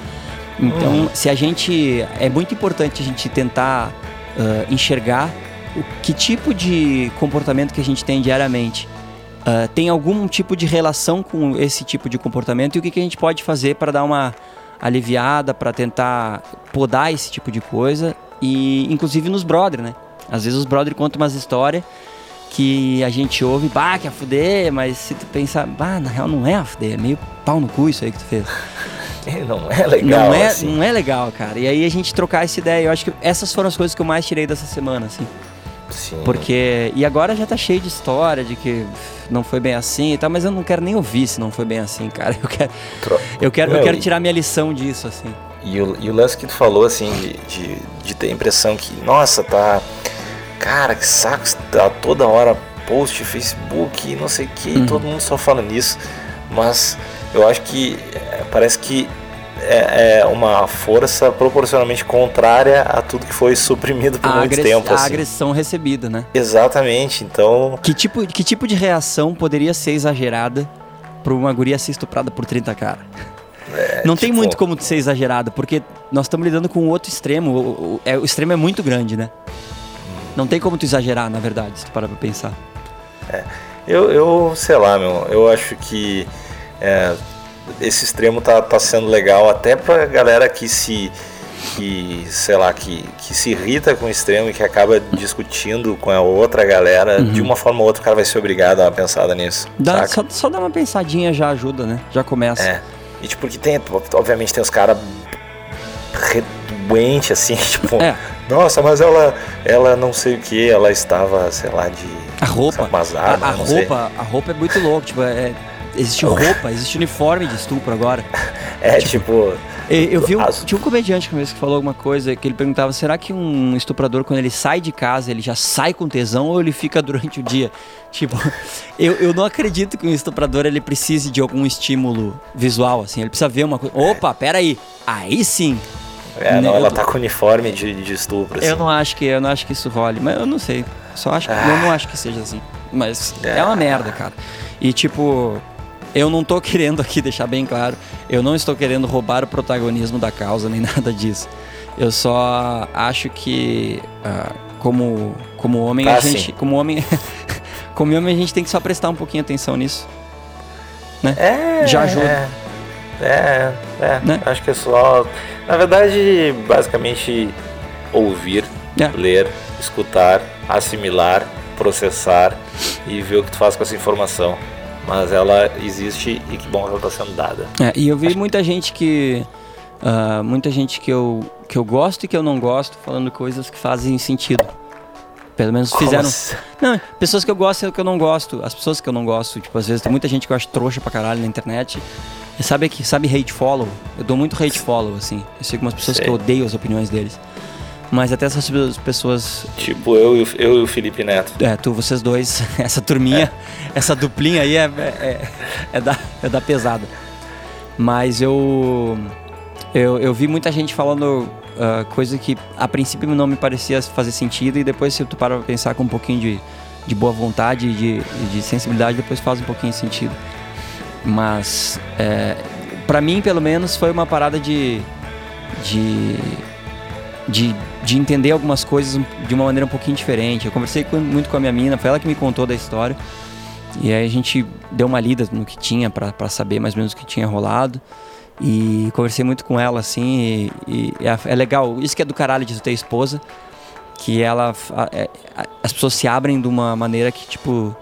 Então, se a gente. É muito importante a gente tentar ah, enxergar o que tipo de comportamento que a gente tem diariamente ah, tem algum tipo de relação com esse tipo de comportamento e o que, que a gente pode fazer para dar uma aliviada, para tentar podar esse tipo de coisa e inclusive nos brother, né? Às vezes os brother contam umas histórias que a gente ouve, bah, que é a fuder, mas se tu pensar, bah, na real não é a fuder, é meio pau no cu isso aí que tu fez. *laughs* Não é legal, não, é, assim. não é legal, cara. E aí a gente trocar essa ideia, eu acho que essas foram as coisas que eu mais tirei dessa semana, assim. Sim. Porque. E agora já tá cheio de história de que não foi bem assim e tal, mas eu não quero nem ouvir se não foi bem assim, cara. Eu quero, Tro- eu quero, eu Meu, quero e- tirar minha lição disso, assim. E o, e o lance que tu falou, assim, de, de, de ter a impressão que, nossa, tá. Cara, que saco, tá toda hora post, Facebook, não sei o que, Uhum. todo mundo só fala nisso. Mas eu acho que é, parece que é, é uma força proporcionalmente contrária a tudo que foi suprimido por A, muito tempo. a Assim. agressão recebida, né? Exatamente, então. Que tipo, que tipo de reação poderia ser exagerada pra uma guria ser estuprada por 30 cara? não tem tipo- muito como ser exagerado, porque nós estamos lidando com o outro extremo. O, o- é, o extremo é muito grande, né? Não tem como tu exagerar, na verdade, se tu parar pra pensar. Eu, eu sei lá, meu, eu acho que é, esse extremo tá, tá sendo legal até pra galera que se. que, sei lá, que, que se irrita com o extremo e que acaba discutindo com a outra galera, de uma forma ou outra o cara vai ser obrigado a dar uma pensada nisso. Dá, só, só dar uma pensadinha já ajuda, né? Já começa. É. E tipo, porque tem, obviamente tem os caras redoentes assim, *laughs* tipo, É. nossa, mas ela, ela não sei o que, ela estava, sei lá, de A roupa. A, armas, a não sei. roupa, a roupa é muito louco, tipo, é, existe roupa, existe uniforme de estupro agora. *laughs* É tipo, Eu vi um, tinha um comediante que falou alguma coisa que ele perguntava: será que um estuprador, quando ele sai de casa, ele já sai com tesão ou ele fica durante o dia? *laughs* Tipo, eu, eu não acredito que um estuprador ele precise de algum estímulo visual, assim. Ele precisa ver uma coisa. Opa, peraí. Aí sim. É, não, ela tá com uniforme de, de estupro. Assim. Eu não acho que eu não acho que isso role, mas eu não sei. Só acho, ah. eu não acho que seja assim. Mas é. é uma merda, cara. E tipo, eu não tô *laughs* querendo aqui deixar bem claro, eu não estou querendo roubar o protagonismo da causa nem *laughs* nada disso. Eu só acho que uh, como como homem tá, a gente, sim. como homem, *laughs* como homem a gente tem que só prestar um pouquinho atenção nisso, né? É, Já ajuda. É, é, é né? acho que é só, na verdade, basicamente ouvir, é. ler, escutar, assimilar, processar e ver o que tu faz com essa informação mas ela existe e que bom que ela está sendo dada. É, e eu vi muita gente que uh, muita gente que eu que eu gosto e que eu não gosto falando coisas que fazem sentido. Pelo menos fizeram. Assim? Não, pessoas que eu gosto e que eu não gosto. As pessoas que eu não gosto, tipo, às vezes tem muita gente que eu acho trouxa pra caralho na internet. E sabe que sabe hate follow? Eu dou muito hate follow assim. Eu sigo umas pessoas Sei. que eu odeio as opiniões deles. Mas até essas pessoas. Tipo eu, eu e o Felipe Neto. É, tu, vocês dois, *laughs* essa turminha, é. essa duplinha aí é, é, é, da, é da pesada. Mas eu, eu. Eu vi muita gente falando uh, coisa que a princípio não me parecia fazer sentido, e depois, se tu para pra pensar com um pouquinho de, de boa vontade e de, de sensibilidade, depois faz um pouquinho de sentido. Mas, é, para mim, pelo menos, foi uma parada de. de de, de entender algumas coisas de uma maneira um pouquinho diferente. Eu conversei com, muito com a minha mina, foi ela que me contou da história. E aí a gente deu uma lida no que tinha para saber mais ou menos o que tinha rolado. E conversei muito com ela, assim, e, e é, é, legal. Isso que é do caralho de ter esposa, que ela. A, é, a, as pessoas se abrem de uma maneira que, tipo,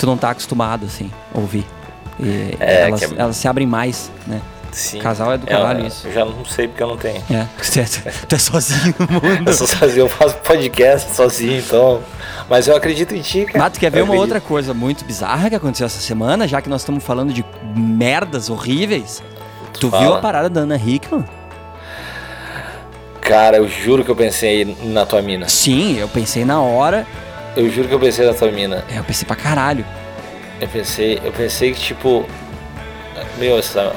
tu não tá acostumado, assim, a ouvir. E é, elas, é... elas se abrem mais, né? Sim. Casal é do caralho isso. Eu já não sei porque eu não tenho. É, *laughs* você, é, tu é *laughs* sozinho no mundo. eu sou sozinho, eu faço podcast sozinho, então. Mas eu acredito em ti, cara. Mas tu quer ver uma outra coisa muito bizarra que aconteceu essa semana, já que nós estamos falando de merdas horríveis? Tu, tu viu a parada da Ana Hickman? Cara, eu juro que eu pensei na tua mina. Sim, eu pensei na hora. Eu juro que eu pensei na tua mina. É, eu pensei pra caralho. Eu pensei, eu pensei que tipo. Meu, essa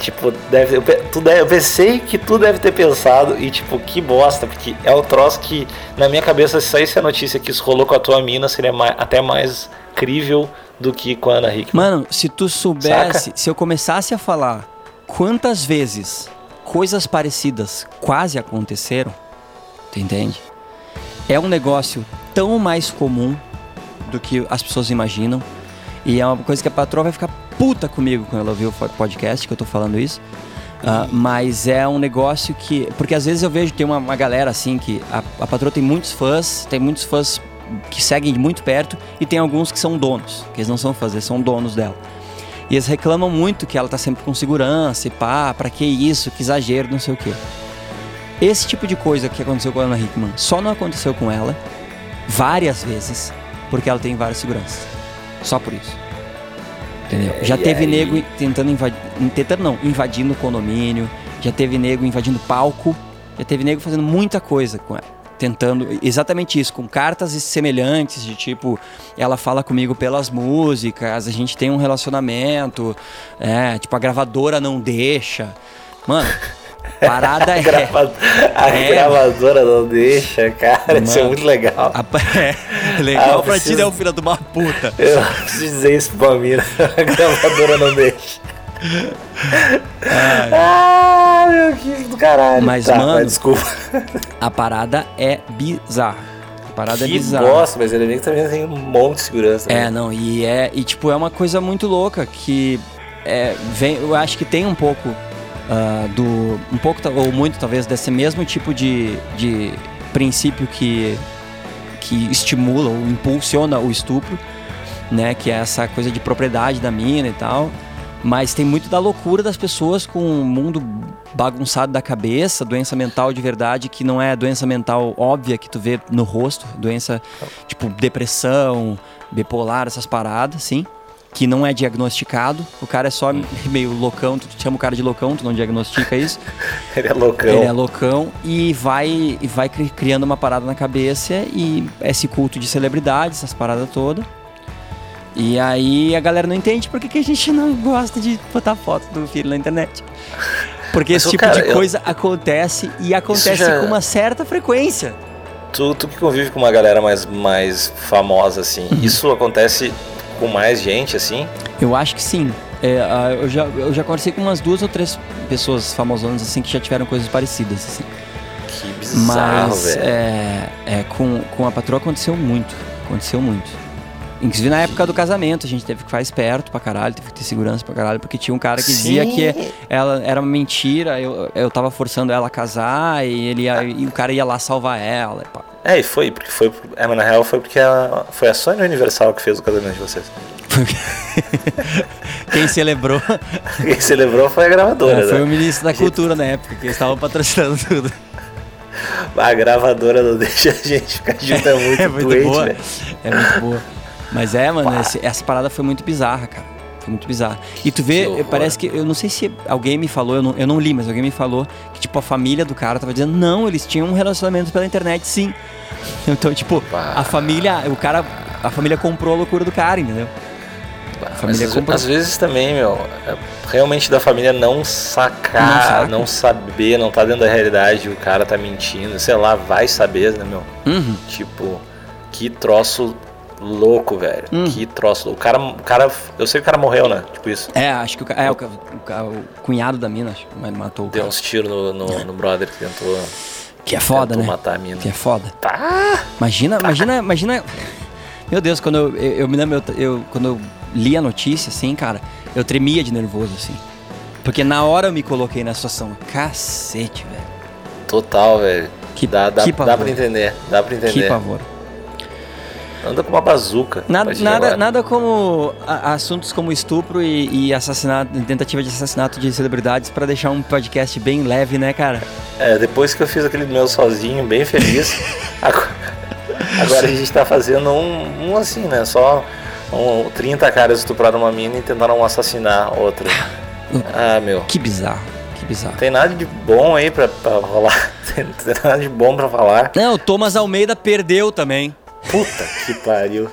Tipo, deve, eu, tu deve, eu pensei que tu deve ter pensado e, tipo, que bosta, porque é o troço que, na minha cabeça, se saísse a notícia que isso rolou com a tua mina, seria mais, até mais crível do que com a Ana Hickman. Mano, se tu soubesse, Saca? se eu começasse a falar quantas vezes coisas parecidas quase aconteceram, tu entende? É um negócio tão mais comum do que as pessoas imaginam. E é uma coisa que a patroa vai ficar puta comigo quando ela ouviu o podcast que eu tô falando isso. Uh, mas é um negócio que. Porque às vezes eu vejo tem uma, uma galera assim que a, a patroa tem muitos fãs, tem muitos fãs que seguem de muito perto e tem alguns que são donos, que eles não são fãs, eles são donos dela. E eles reclamam muito que ela tá sempre com segurança e pá, pra que isso, que exagero, não sei o quê. Esse tipo de coisa que aconteceu com a Ana Hickman só não aconteceu com ela várias vezes porque ela tem várias seguranças. Só por isso. Entendeu? Já teve nego tentando invadir. Tentando não, invadindo o condomínio. Já teve nego invadindo palco. Já teve nego fazendo muita coisa com ela. Tentando exatamente isso, com cartas semelhantes, de tipo, ela fala comigo pelas músicas, a gente tem um relacionamento, é, tipo, a gravadora não deixa. Mano, *laughs* Parada *laughs* é. a é. gravadora não deixa, cara. Mano, isso é muito legal. A, *laughs* é, legal ah, pra preciso, ti, né, o filho de uma puta. Eu preciso dizer isso pra mim, *laughs* a gravadora não deixa. Ai. Ah, meu que do caralho. Mas, tá, mano, mas desculpa. A parada é bizarra. A parada que é bizarra. Nossa, mas ele também tem um monte de segurança. É, né? não, e é. E tipo, é uma coisa muito louca que é, vem, eu acho que tem um pouco uh, do um pouco ou muito talvez desse mesmo tipo de, de princípio que que estimula ou impulsiona o estupro, né, que é essa coisa de propriedade da mina e tal. Mas tem muito da loucura das pessoas com o um mundo bagunçado da cabeça, doença mental de verdade que não é doença mental óbvia que tu vê no rosto, doença tipo depressão, bipolar, essas paradas, sim. Que não é diagnosticado. O cara é só meio loucão, tu chama o cara de loucão, tu não diagnostica isso. *laughs* Ele é loucão. Ele é loucão e vai, e vai cri- criando uma parada na cabeça e esse culto de celebridades, essas paradas todas. E aí a galera não entende por que, que a gente não gosta de botar foto do filho na internet. Porque *laughs* Mas, esse tipo cara, de eu- coisa acontece e acontece já- com uma certa frequência. Tu, tu que convive com uma galera mais, mais famosa, assim, Uhum. isso acontece com mais gente, assim? Eu acho que sim. É, eu, já, eu já conversei com umas duas ou três pessoas famosonas assim que já tiveram coisas parecidas. Assim. Que bizarro, Mas velho. é, é, com, com a patroa aconteceu muito. Aconteceu muito. Inclusive na época do casamento, a gente teve que ficar esperto pra caralho, teve que ter segurança pra caralho, porque tinha um cara que dizia Sim. que ela era uma mentira, eu, eu tava forçando ela a casar e, ele ia- e o cara ia lá salvar ela. e pá. É, e foi, porque foi. É, mas na real foi porque a, foi a Sony Universal que fez o casamento de vocês. *laughs* Quem celebrou *laughs* Quem celebrou foi a gravadora, é, foi né? o ministro da cultura na época, que eles estavam patrocinando tudo. A gravadora não deixa a gente ficar junto, é muito, *laughs* É muito doente, boa. velho. É muito boa. Mas é, mano, esse- essa parada foi muito bizarra, cara. Foi muito bizarra. E tu vê, Que parece que. Eu não sei se alguém me falou, eu não, eu não li, mas alguém me falou que, tipo, a família do cara tava dizendo, não, eles tinham um relacionamento pela internet, sim. *laughs* Então, tipo, Pá. a família. O cara. A família comprou a loucura do cara, entendeu? Mas família às, comprou. às vezes também, meu, é realmente da família não sacar, Não não, saber, não tá dentro da realidade, o cara tá mentindo, sei lá, vai saber, né, meu? Uhum. Tipo, que troço louco, velho. Hum. Que troço louco. O cara, o cara, eu sei que o cara morreu, né? Tipo isso. É, acho que o, é, o, o o cunhado da mina, acho que matou o Deu cara. uns tiros no, no, no brother que tentou, Que é foda, né? matar a mina. Que é foda. Tá. Imagina, imagina, imagina. Meu Deus, quando eu, eu, eu me lembro, eu, eu- quando eu li a notícia, assim, cara, eu tremia de nervoso, assim. Porque na hora eu me coloquei na situação. Cacete, velho. Total, velho. Que- dá, dá, que dá pavor. pra entender. Dá pra Que entender. pavor. Anda com uma bazuca. Nada, nada, nada como a- assuntos como estupro e, e assassinato, tentativa de assassinato de celebridades pra deixar um podcast bem leve, né, cara? É, depois que eu fiz aquele meu sozinho, bem feliz, *laughs* agora, agora a gente tá fazendo um, um assim, né? Só um, 30 caras estupraram uma mina e tentaram assassinar outra. *laughs* Ah, meu. Que bizarro, que bizarro. Tem nada de bom aí pra, pra rolar. *laughs* Tem, tem nada de bom pra falar. Não, o Thomas Almeida perdeu também. Puta que pariu.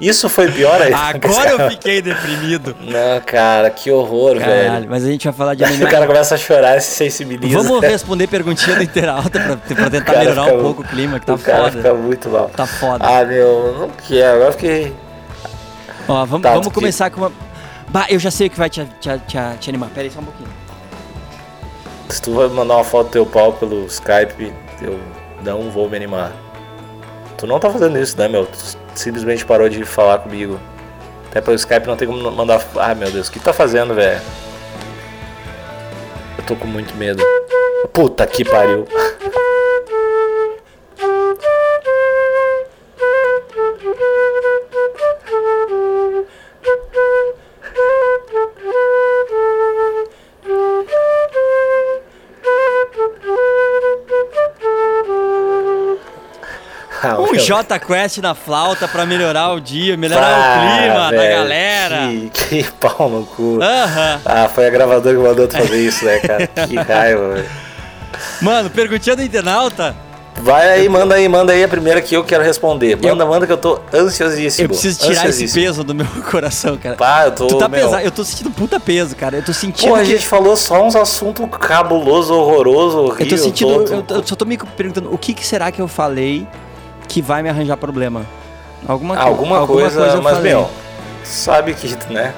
Isso foi pior aí. Agora eu *laughs* fiquei deprimido. Não, cara, que horror, Caralho, velho. mas a gente vai falar de Aí *laughs* o anime. cara começa a chorar se sensibiliza. Vamos responder perguntinha do Interalta pra, pra *laughs* tentar melhorar um pouco o clima, que tá o cara foda. fica muito mal. Tá foda. Ah, meu, não quero. Agora eu fiquei. Ó, vamos, tá, vamos começar com uma. Bah, eu já sei o que vai te, te, te, te animar. Pera aí só um pouquinho. Se tu vai mandar uma foto do teu pau pelo Skype, eu não vou me animar. Tu não tá fazendo isso, né, meu? Tu simplesmente parou de falar comigo. Até pelo Skype não tem como mandar. Ah, meu Deus, o que tá fazendo, velho? Eu tô com muito medo. Puta que pariu. J Quest na flauta pra melhorar o dia, melhorar Ah, o clima da galera. Que, que pau no cu. Aham. Ah, foi a gravadora que mandou tu fazer isso, né, cara? Que *laughs* raiva, velho. Mano, perguntinha do internauta. Vai aí, manda aí, manda aí a primeira que eu quero responder. Manda, manda que eu tô ansiosíssimo. Eu preciso tirar esse peso do meu *laughs* coração, cara. Pá, eu tô. tu tá meu, pesado, eu tô sentindo puta peso, cara. Eu tô sentindo Pô, a que... gente falou só uns assuntos cabuloso, horroroso, horrível. Eu tô sentindo, tô- eu, eu só tô me perguntando, o que, que será que eu falei que vai me arranjar problema? Alguma, co- Alguma, coisa, eu mas, falei. meu, sabe que, né?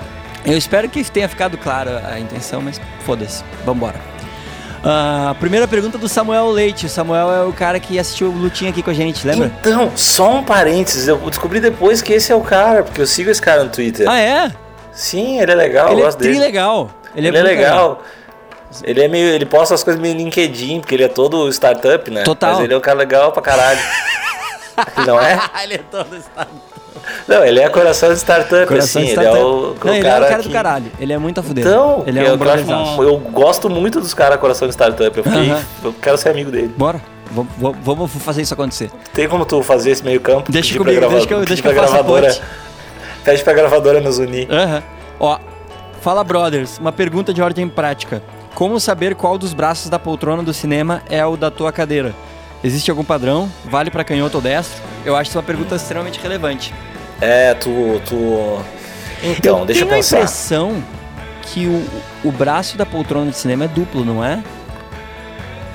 Eu espero que tenha ficado clara a intenção, mas foda-se. Vambora. Ah, primeira pergunta do Samuel Leite. O Samuel é o cara que assistiu o Lutinha aqui com a gente, lembra? Então, só um parênteses, eu descobri depois que esse é o cara, porque eu sigo esse cara no Twitter. Ah, é? Sim, ele é legal, ele eu é gosto dele. trilegal. Ele, Ele é muito legal. Ele é meio. Ele posta as coisas meio LinkedIn, porque ele é todo startup, né? Total. Mas ele é um cara legal pra caralho. *laughs* *laughs* Não é? *laughs* ele é todo estado. Não, ele é coração de startup, Coração assim. de Ele é startup. o, o Não, cara. ele é o cara que... do caralho. Ele é muito a fuder. Então, ele é eu, um eu, acho um- eu gosto muito dos caras coração de startup. Eu, fiquei, eu quero ser amigo dele. Bora. Vamos, fazer isso acontecer. Tem como tu fazer esse meio campo? Deixa comigo, pra deixa que eu- deixa que eu faça a gravadora. ponte. *laughs* Pede pra gravadora nos unir. Aham. Ó, fala brothers, uma pergunta de ordem prática. Como saber qual dos braços da poltrona do cinema é o da tua cadeira? Existe algum padrão? Vale pra canhoto ou destro? Eu acho uma pergunta extremamente relevante. É, tu. tu... Então, eu deixa eu tenho pensar. a impressão que o, o braço da poltrona de cinema é duplo, não é?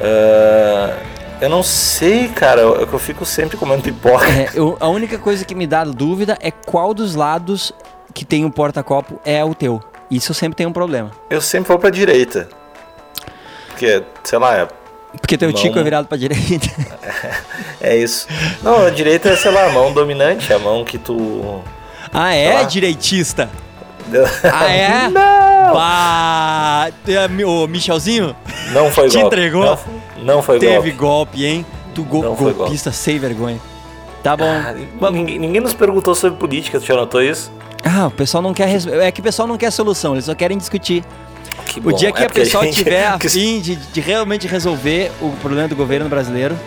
Ah, eu não sei, cara. Eu, eu fico sempre comendo pipoca. É, eu- a única coisa que me dá dúvida é qual dos lados que tem o porta-copo é o teu. Isso eu sempre tenho um problema. Eu sempre vou pra direita. Porque, sei lá, é, Porque teu Mão- tico é virado pra direita. *laughs* é isso. Não, a direita é, sei lá, a mão dominante, a mão que tu. ah, é? lá. Direitista? Ah, é? *laughs* Não! Bah, é, mi- ô, Michelzinho, Não foi *laughs* Te golpe. entregou? Não, não foi teve golpe. golpe, hein? Tu go Não golpista sem vergonha. Tá bom. Ah, ninguém, ninguém nos perguntou sobre política, tu já notou isso? Ah, o pessoal não quer. res- É que o pessoal não quer solução, eles só querem discutir. Que O bom. dia que É a pessoa gente- tiver *laughs* a fim de, de realmente resolver o problema do governo brasileiro,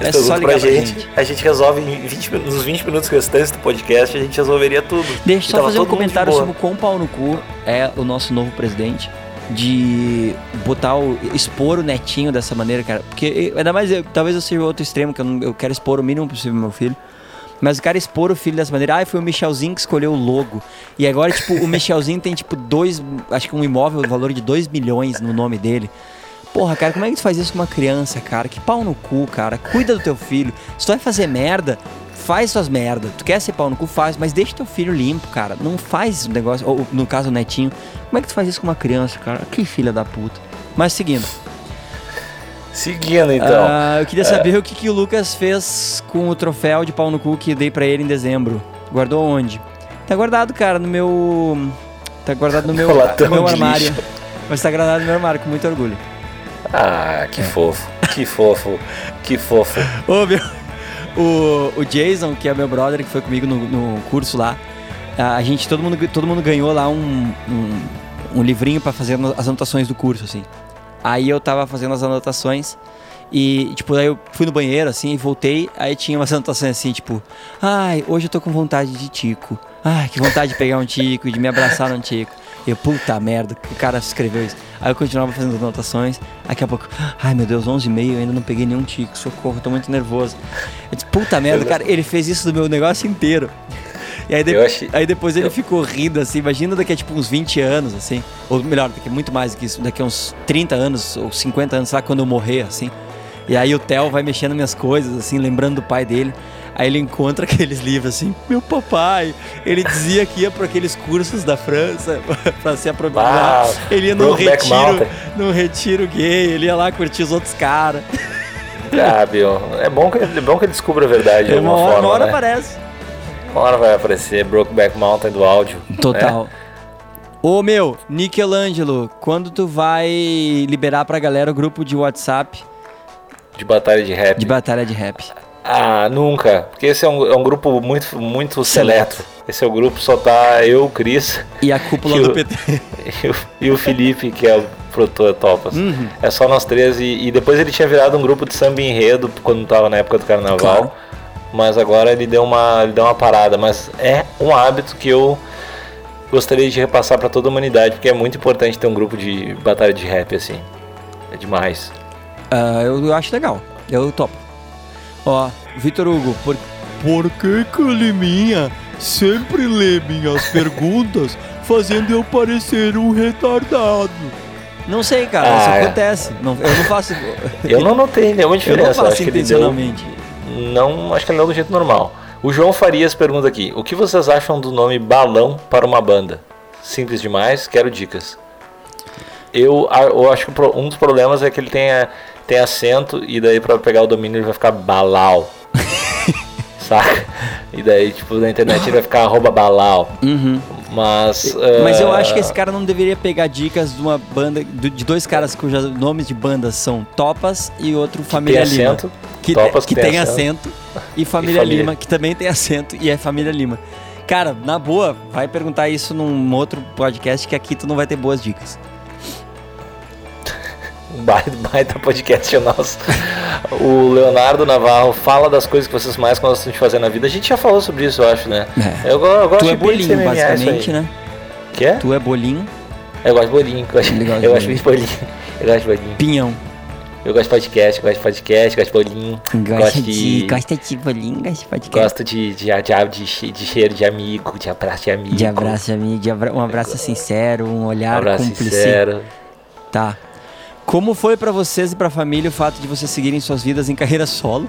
é só ligar pra pra gente, gente. a gente resolve em 20, min- nos 20 minutos restantes do podcast, a gente resolveria tudo. Deixa eu só fazer um comentário sobre o quão pau no cu é o nosso novo presidente. De botar o. expor o netinho dessa maneira, cara. Porque ainda mais, eu- talvez eu seja o outro extremo, que eu, não, eu quero expor o mínimo possível meu filho. Mas o cara expor o filho dessa maneira, ah, foi o Michelzinho que escolheu o logo. E agora, tipo, o Michelzinho tem, tipo, dois. Acho que um imóvel no valor de 2 milhões no nome dele. Porra, cara, como é que tu faz isso com uma criança, cara? Que pau no cu, cara. Cuida do teu filho. Se tu vai fazer merda, faz suas merdas. Tu quer ser pau no cu, faz, mas deixa teu filho limpo, cara. Não faz o negócio, ou no caso o netinho. Como é que tu faz isso com uma criança, cara? Que filha da puta. Mas seguindo. Seguindo, então. Ah, eu queria saber o que, que o Lucas fez com o troféu de pau no cu que dei pra ele em dezembro. Guardou onde? Tá guardado, cara, no meu. Tá guardado no meu, *laughs* No meu armário. lixo. Mas tá guardado no meu armário, com muito orgulho. Ah, que fofo. Que *laughs* fofo. Que fofo. Ô, meu. O, o Jason, que é meu brother, que foi comigo no, no curso lá, a gente, todo mundo, todo mundo ganhou lá um, um, um livrinho pra fazer as anotações do curso, assim. Aí eu tava fazendo as anotações e, tipo, aí eu fui no banheiro, assim, e voltei, aí tinha umas *laughs* anotações assim, tipo, ai, hoje eu tô com vontade de tico. Ai, que vontade de pegar um tico, de me abraçar num tico. Eu, puta merda, o cara escreveu isso. Aí eu continuava fazendo anotações, daqui a pouco, ai meu Deus, 11 e meio, ainda não peguei nenhum tico, socorro, tô muito nervoso. Eu disse, puta merda, cara, ele fez isso do meu negócio inteiro. E aí, de- achei- aí depois ele eu- ficou rindo, assim, imagina daqui a tipo uns 20 anos, assim, ou melhor, daqui a muito mais do que isso, daqui a uns 30 anos ou 50 anos, lá, quando eu morrer, assim. E aí o Theo vai mexendo minhas coisas, assim, lembrando do pai dele. Aí ele encontra *laughs* aqueles livros assim, meu papai, ele dizia que ia para aqueles cursos da França *laughs* pra se aproveitar. Ele ia num retiro, num retiro gay, ele ia lá curtir os outros caras. Ah, Bill, é bom que, é bom que ele descubra a verdade de É, Uma alguma hora, forma, uma hora né? aparece. Uma hora vai aparecer Brokeback Mountain do áudio. Total. Ô meu, Michelangelo, quando tu vai liberar pra galera o grupo de WhatsApp né? De batalha de rap. de batalha de rap? Ah, nunca. Porque esse é um, é um grupo muito, muito seleto. Esse é o grupo, só tá eu, o Cris E a cúpula *laughs* E do o- PT. *laughs* e o, e o Felipe, que é o produtor Topas. Uhum. É só nós três. E, e depois ele tinha virado um grupo de samba enredo quando tava na época do carnaval. Claro. Mas agora ele deu, uma, ele deu uma parada. Mas é um hábito que eu gostaria de repassar pra toda a humanidade, porque é muito importante ter um grupo de batalha de rap assim. É demais. Ah, eu, eu acho legal. Eu topo. Ó, Vitor Hugo, por, por que que a Liminha sempre lê minhas *laughs* perguntas fazendo eu parecer um retardado? Não sei, cara, Ah, isso é. acontece. Não, eu não faço. Eu não notei nenhuma *laughs* eu diferença. não faço intencionalmente. Não, acho que ele deu do jeito normal. O João Farias pergunta aqui: O que vocês acham do nome balão para uma banda? Simples demais, quero dicas. Eu, eu acho que um dos problemas é que ele tem, tem acento e daí para pegar o domínio ele vai ficar balau. *laughs* Saca? E daí, tipo, na internet ele vai ficar arroba balau. Uhum. Mas. Mas eu ah, acho que esse cara não deveria pegar dicas de uma banda, de dois caras cujos nomes de bandas são Topas e outro Família tem Lima. acento. Que, Topas que que tem tem acento. E *laughs* Família, família. Lima, que também tem acento e é Família Lima. Cara, na boa, vai perguntar isso num outro podcast que aqui tu não vai ter boas dicas. *laughs* Um baita, podcast nosso. O Leonardo Navarro fala das coisas que vocês mais gostam de fazer na vida. A gente já falou sobre isso, eu acho, né? É. Eu, eu gosto Tu é de bolinho, MMA, basicamente, né? Que é? Tu é bolinho, Eu gosto de bolinho. Eu gosto, de eu gosto bolinho. de bolinho. *laughs* Eu gosto de bolinho. pinhão. Eu gosto de podcast, gosto de podcast, gosto de bolinho. Gosta gosto de, de. gosta de bolinho, gosta de podcast. Gosto de, de, de, de, che- de cheiro de amigo, de abraço de amigo. De abraço, amigo, de abra- um abraço sincero, um Um olhar abraço cúmplice. sincero. Tá. Como foi pra vocês e pra família o fato de vocês seguirem suas vidas em carreira solo?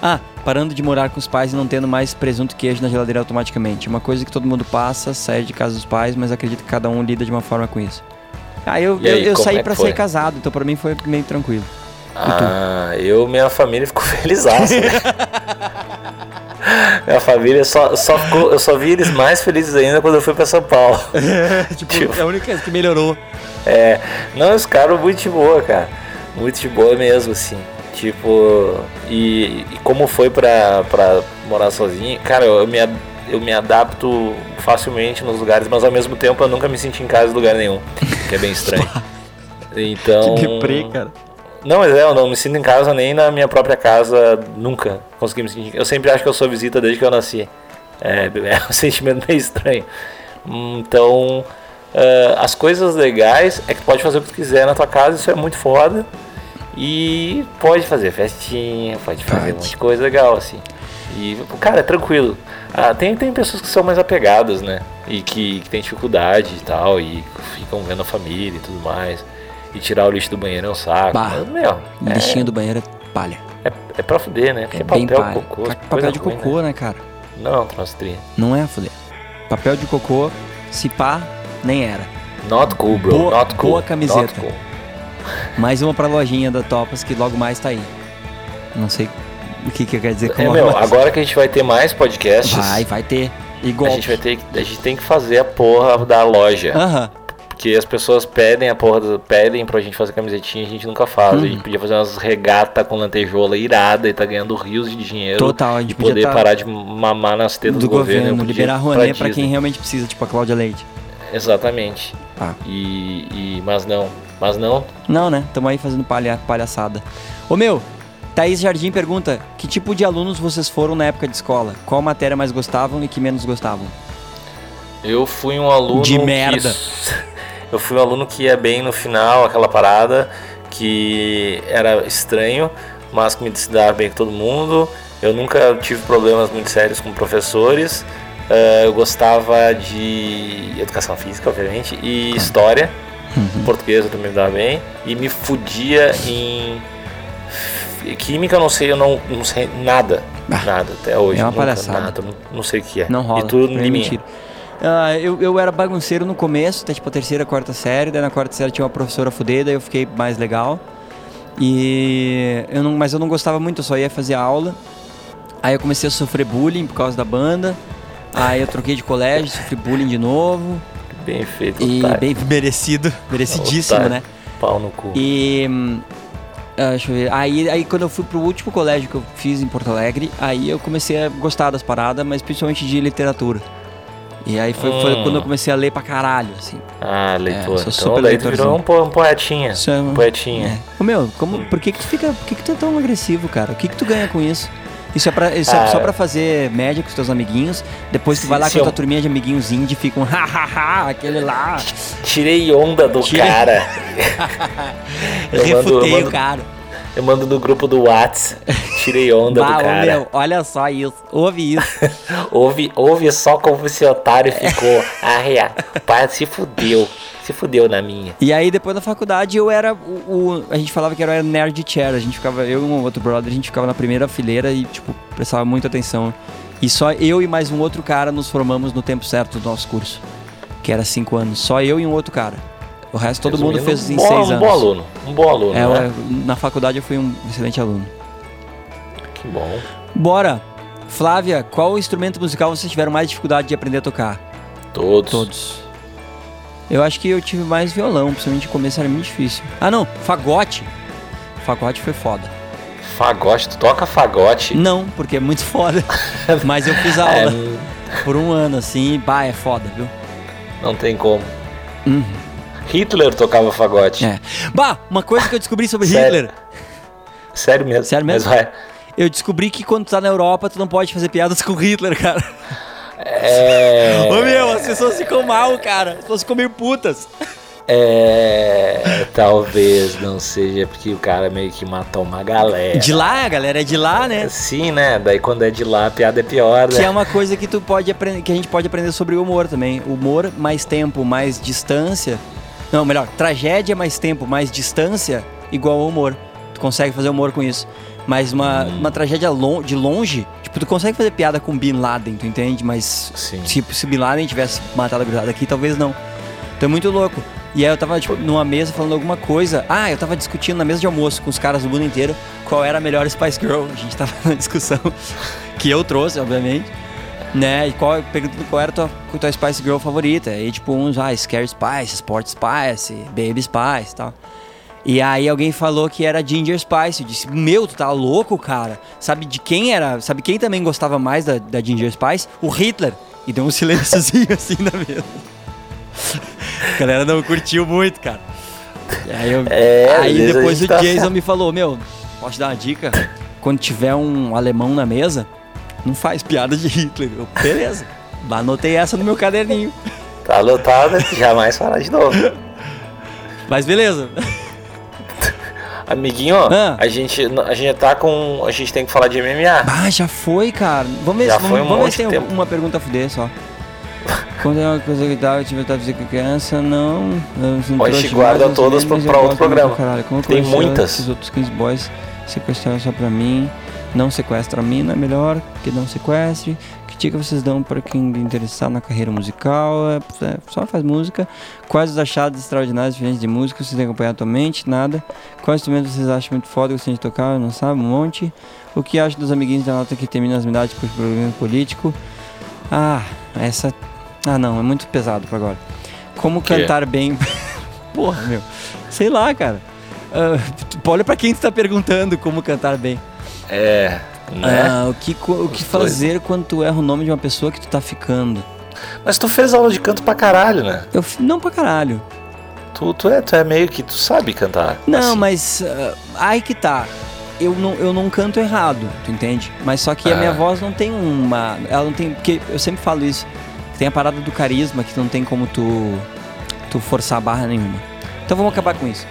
Ah, parando de morar com os pais e não tendo mais presunto e queijo na geladeira automaticamente. Uma coisa que todo mundo passa, sair de casa dos pais, mas acredito que cada um lida de uma forma com isso. Ah, eu, eu, aí, eu como saí é foi? sair casado, então pra mim foi meio tranquilo. Ah, eu, minha família ficou *laughs* feliz. né? *laughs* *laughs* minha família só, só ficou. Eu só vi eles mais felizes ainda quando eu fui pra São Paulo. *laughs* tipo, é a única coisa que melhorou. É, não, os caras muito de boa, cara. Muito de boa mesmo, assim. Tipo, e, e como foi pra, pra morar sozinho? Cara, eu, eu me, eu me adapto facilmente nos lugares, mas ao mesmo tempo eu nunca me senti em casa em lugar nenhum. Que é bem estranho. *laughs* Então. Que deprê, cara. Não, mas é, eu não me sinto em casa nem na minha própria casa, nunca consegui me sentir. Eu sempre acho que eu sou visita desde que eu nasci. É, *laughs* é um sentimento meio estranho. Então, eh, as coisas legais é que tu pode fazer o que tu quiser na tua casa, isso é muito foda. E pode fazer festinha, pode fazer um monte de coisa legal, assim. E, cara, é tranquilo. Ah, tem, tem pessoas que são mais apegadas, né? E que, que tem dificuldade e tal, e ficam vendo a família e tudo mais. E tirar o lixo do banheiro é um saco. Bah. Mas, meu, é, Lixinho do banheiro é palha. é, é pra fuder, né? Porque É papel, palha. cocô. Coisa papel de ruim, cocô, né, cara? Né? Não, transstria. Não é a fuder. Papel de cocô, se pá, nem era. Not cool, bro. Boa- Not cool. boa camiseta. Not cool. *laughs* Mais uma pra lojinha da Topas que logo mais tá aí. Não sei o que, que quer dizer com É, meu, mais. agora que a gente vai ter mais podcasts, Vai, vai ter. a Igual. gente vai ter a gente tem que fazer a porra da loja. Aham. Porque as pessoas pedem a porra, do, pedem pra gente fazer camisetinha e a gente nunca faz. Uhum. A gente podia fazer umas regata com lantejola irada e tá ganhando rios de dinheiro. Total, a gente podia poder tá- parar de mamar nas tetas Do, do, governo. governo, liberar Rouanet pra Disney. quem realmente precisa, tipo a Cláudia Leite. Exatamente. Ah. E, e- mas não, mas não. Não, né? Tamo aí fazendo palha, palhaçada. Ô meu, Thaís Jardim pergunta: que tipo de alunos vocês foram na época de escola? Qual matéria mais gostavam e que menos gostavam? Eu fui um aluno De que- merda. Eu fui um aluno que ia bem no final, aquela parada que era estranho, mas que me dava bem com todo mundo. Eu nunca tive problemas muito sérios com professores. Eh, eu gostava de educação física, obviamente, e história. Uhum. Português eu também me dava bem. E me fudia em química, eu não sei, eu não, não sei nada. Ah, nada, até hoje. é uma nunca, palhaçada. Nada, não, não sei o que é. Não rola. E tudo é mim. Ah, eu, eu era bagunceiro no começo, até tipo a terceira, quarta série. Daí na quarta série tinha uma professora fudida, aí eu fiquei mais legal. E eu não, mas eu não gostava muito, eu só ia fazer aula. Aí eu comecei a sofrer bullying por causa da banda. Aí eu troquei de colégio, sofri bullying de novo. Bem feito, E otário. bem merecido, merecidíssimo, Otário. né? Pau no cu. E. ah, deixa eu ver. Aí, aí quando eu fui pro último colégio que eu fiz em Porto Alegre, aí eu comecei a gostar das paradas, mas principalmente de literatura. E aí foi, foi Hum. quando eu comecei a ler pra caralho, assim. Ah, leitor. sou então super tu leitorzinho. virou um, po- um poetinha. É- Um poetinha. É. Ô meu, como, por que que tu fica. Por que que tu é tão agressivo, cara? O que que tu ganha com isso? Isso é, pra, isso é Ah. só pra fazer média com os teus amiguinhos. Depois tu vai lá com a tua eu- turminha de amiguinhos indie e ficam, *laughs* hahaha, aquele lá. Tirei onda do Tirei- cara. *laughs* eu, mando, eu, Refutei o cara. Eu mando no grupo do Whats. Tirei onda *laughs* Bah, do cara. meu, olha só isso. Ouve isso. *laughs* Ouve, ouve só como esse otário ficou. *laughs* Ah, rea. O pai se fudeu. Se fudeu na minha. E aí, depois da faculdade, eu era o, o- A gente falava que era o nerd chair. A gente ficava, eu e um outro brother, a gente ficava na primeira fileira e, tipo, prestava muita atenção. E só eu e mais um outro cara nos formamos no tempo certo do nosso curso. Que era cinco anos. Só eu e um outro cara. O resto todo mundo Resumindo, fez em um bom, seis Um anos. bom aluno. Um bom aluno, É, né? eu- na faculdade eu fui um excelente aluno. Que bom. Bora! Flávia, qual instrumento musical vocês tiveram mais dificuldade de aprender a tocar? Todos. Todos. Eu acho que eu tive mais violão, principalmente no começo era muito difícil. Ah não, fagote. Fagote foi foda. Fagote. Tu toca fagote. Não, porque é muito *laughs* foda. Mas eu fiz *laughs* É, aula por um ano assim, bah, é foda, viu? não tem como. Uhum. Hitler tocava fagote. É. Bah, uma coisa que eu descobri sobre Sério? Hitler. Sério mesmo. Sério mesmo? Mas vai. Eu descobri que quando tu tá na Europa, tu não pode fazer piadas com Hitler, cara. É. Ô meu, as pessoas ficam mal, cara. As pessoas ficam meio putas. É. Talvez não seja porque o cara meio que matou uma galera. De lá, a galera é de lá, né? Sim, né? Daí quando é de lá, a piada é pior, né? Que é uma coisa que tu pode aprender, que a gente pode aprender sobre o humor também. Humor, mais tempo, mais distância. Não, melhor, tragédia, mais tempo, mais distância, igual ao humor. Tu consegue fazer humor com isso. Mas uma, Hum. uma tragédia lon- de longe, tipo, tu consegue fazer piada com Bin Laden, tu entende? Mas Sim. se, se Bin Laden tivesse matado a gurizada aqui, talvez não. Então é muito louco. E aí eu tava, tipo, numa mesa falando alguma coisa. Ah, eu tava discutindo na mesa de almoço com os caras do mundo inteiro qual era a melhor Spice Girl. A gente tava *laughs* na discussão que eu trouxe, obviamente. Né? E qual, perguntando qual era a tua, tua Spice Girl favorita. E tipo, uns, ah, Scary Spice, Sport Spice, Baby Spice e tal. E aí alguém falou que era Ginger Spice. Eu disse, meu, tu tá louco, cara? Sabe de quem era? Sabe quem também gostava mais da, da Ginger Spice? O Hitler. E deu um *laughs* silênciozinho assim na mesa. A galera não curtiu muito, cara. Aí, eu- É, aí depois o tá Jason *laughs* me falou, meu, posso te dar uma dica? Quando tiver um alemão na mesa, não faz piada de Hitler. Eu, beleza. Anotei essa no meu caderninho. Tá lotado, jamais falar de novo. Mas beleza. Amiguinho, Ah. a gente a gente tá com. A gente tem que falar de MMA. Ah, já foi, cara. Vamos ver, Já se- foi vamos, um vamos ver se tem tempo. uma pergunta fuder só. Quando é uma coisa que dá, eu tive que dizer que criança, não. não a gente guarda todas pra outro programa. caralho. Tem muitas. Esses outros 15 boys sequestraram só pra mim. Não sequestra a mina, é melhor que não sequestre. Que dica vocês dão para quem interessar na carreira musical? É, é, só faz música. Quais os achados extraordinários diferentes de música vocês têm acompanhado atualmente? Nada. Quais instrumentos vocês acham muito foda, gostam de tocar? Não sabe? Um monte. O que acha dos amiguinhos da nota que termina as medalhas por programa político? Ah, essa. Ah, não, é muito pesado pra agora. Como cantar bem. *laughs* Porra, meu. Sei lá, cara. Tu- olha pra quem tu tá perguntando como cantar bem. É, né? Ah, o que, o que fazer quando tu erra o nome de uma pessoa que tu tá ficando? Mas tu fez aula de canto pra caralho, né? Eu, não pra caralho. Tu, tu, é, tu é meio que tu sabe cantar. Não, assim. mas. ah, aí que tá. Eu não, eu não canto errado, tu entende? Mas só que a Ah. minha voz não tem uma. Ela não tem. Porque eu sempre falo isso. Tem a parada do carisma que não tem como tu. Tu forçar a barra nenhuma. Então vamos acabar com isso.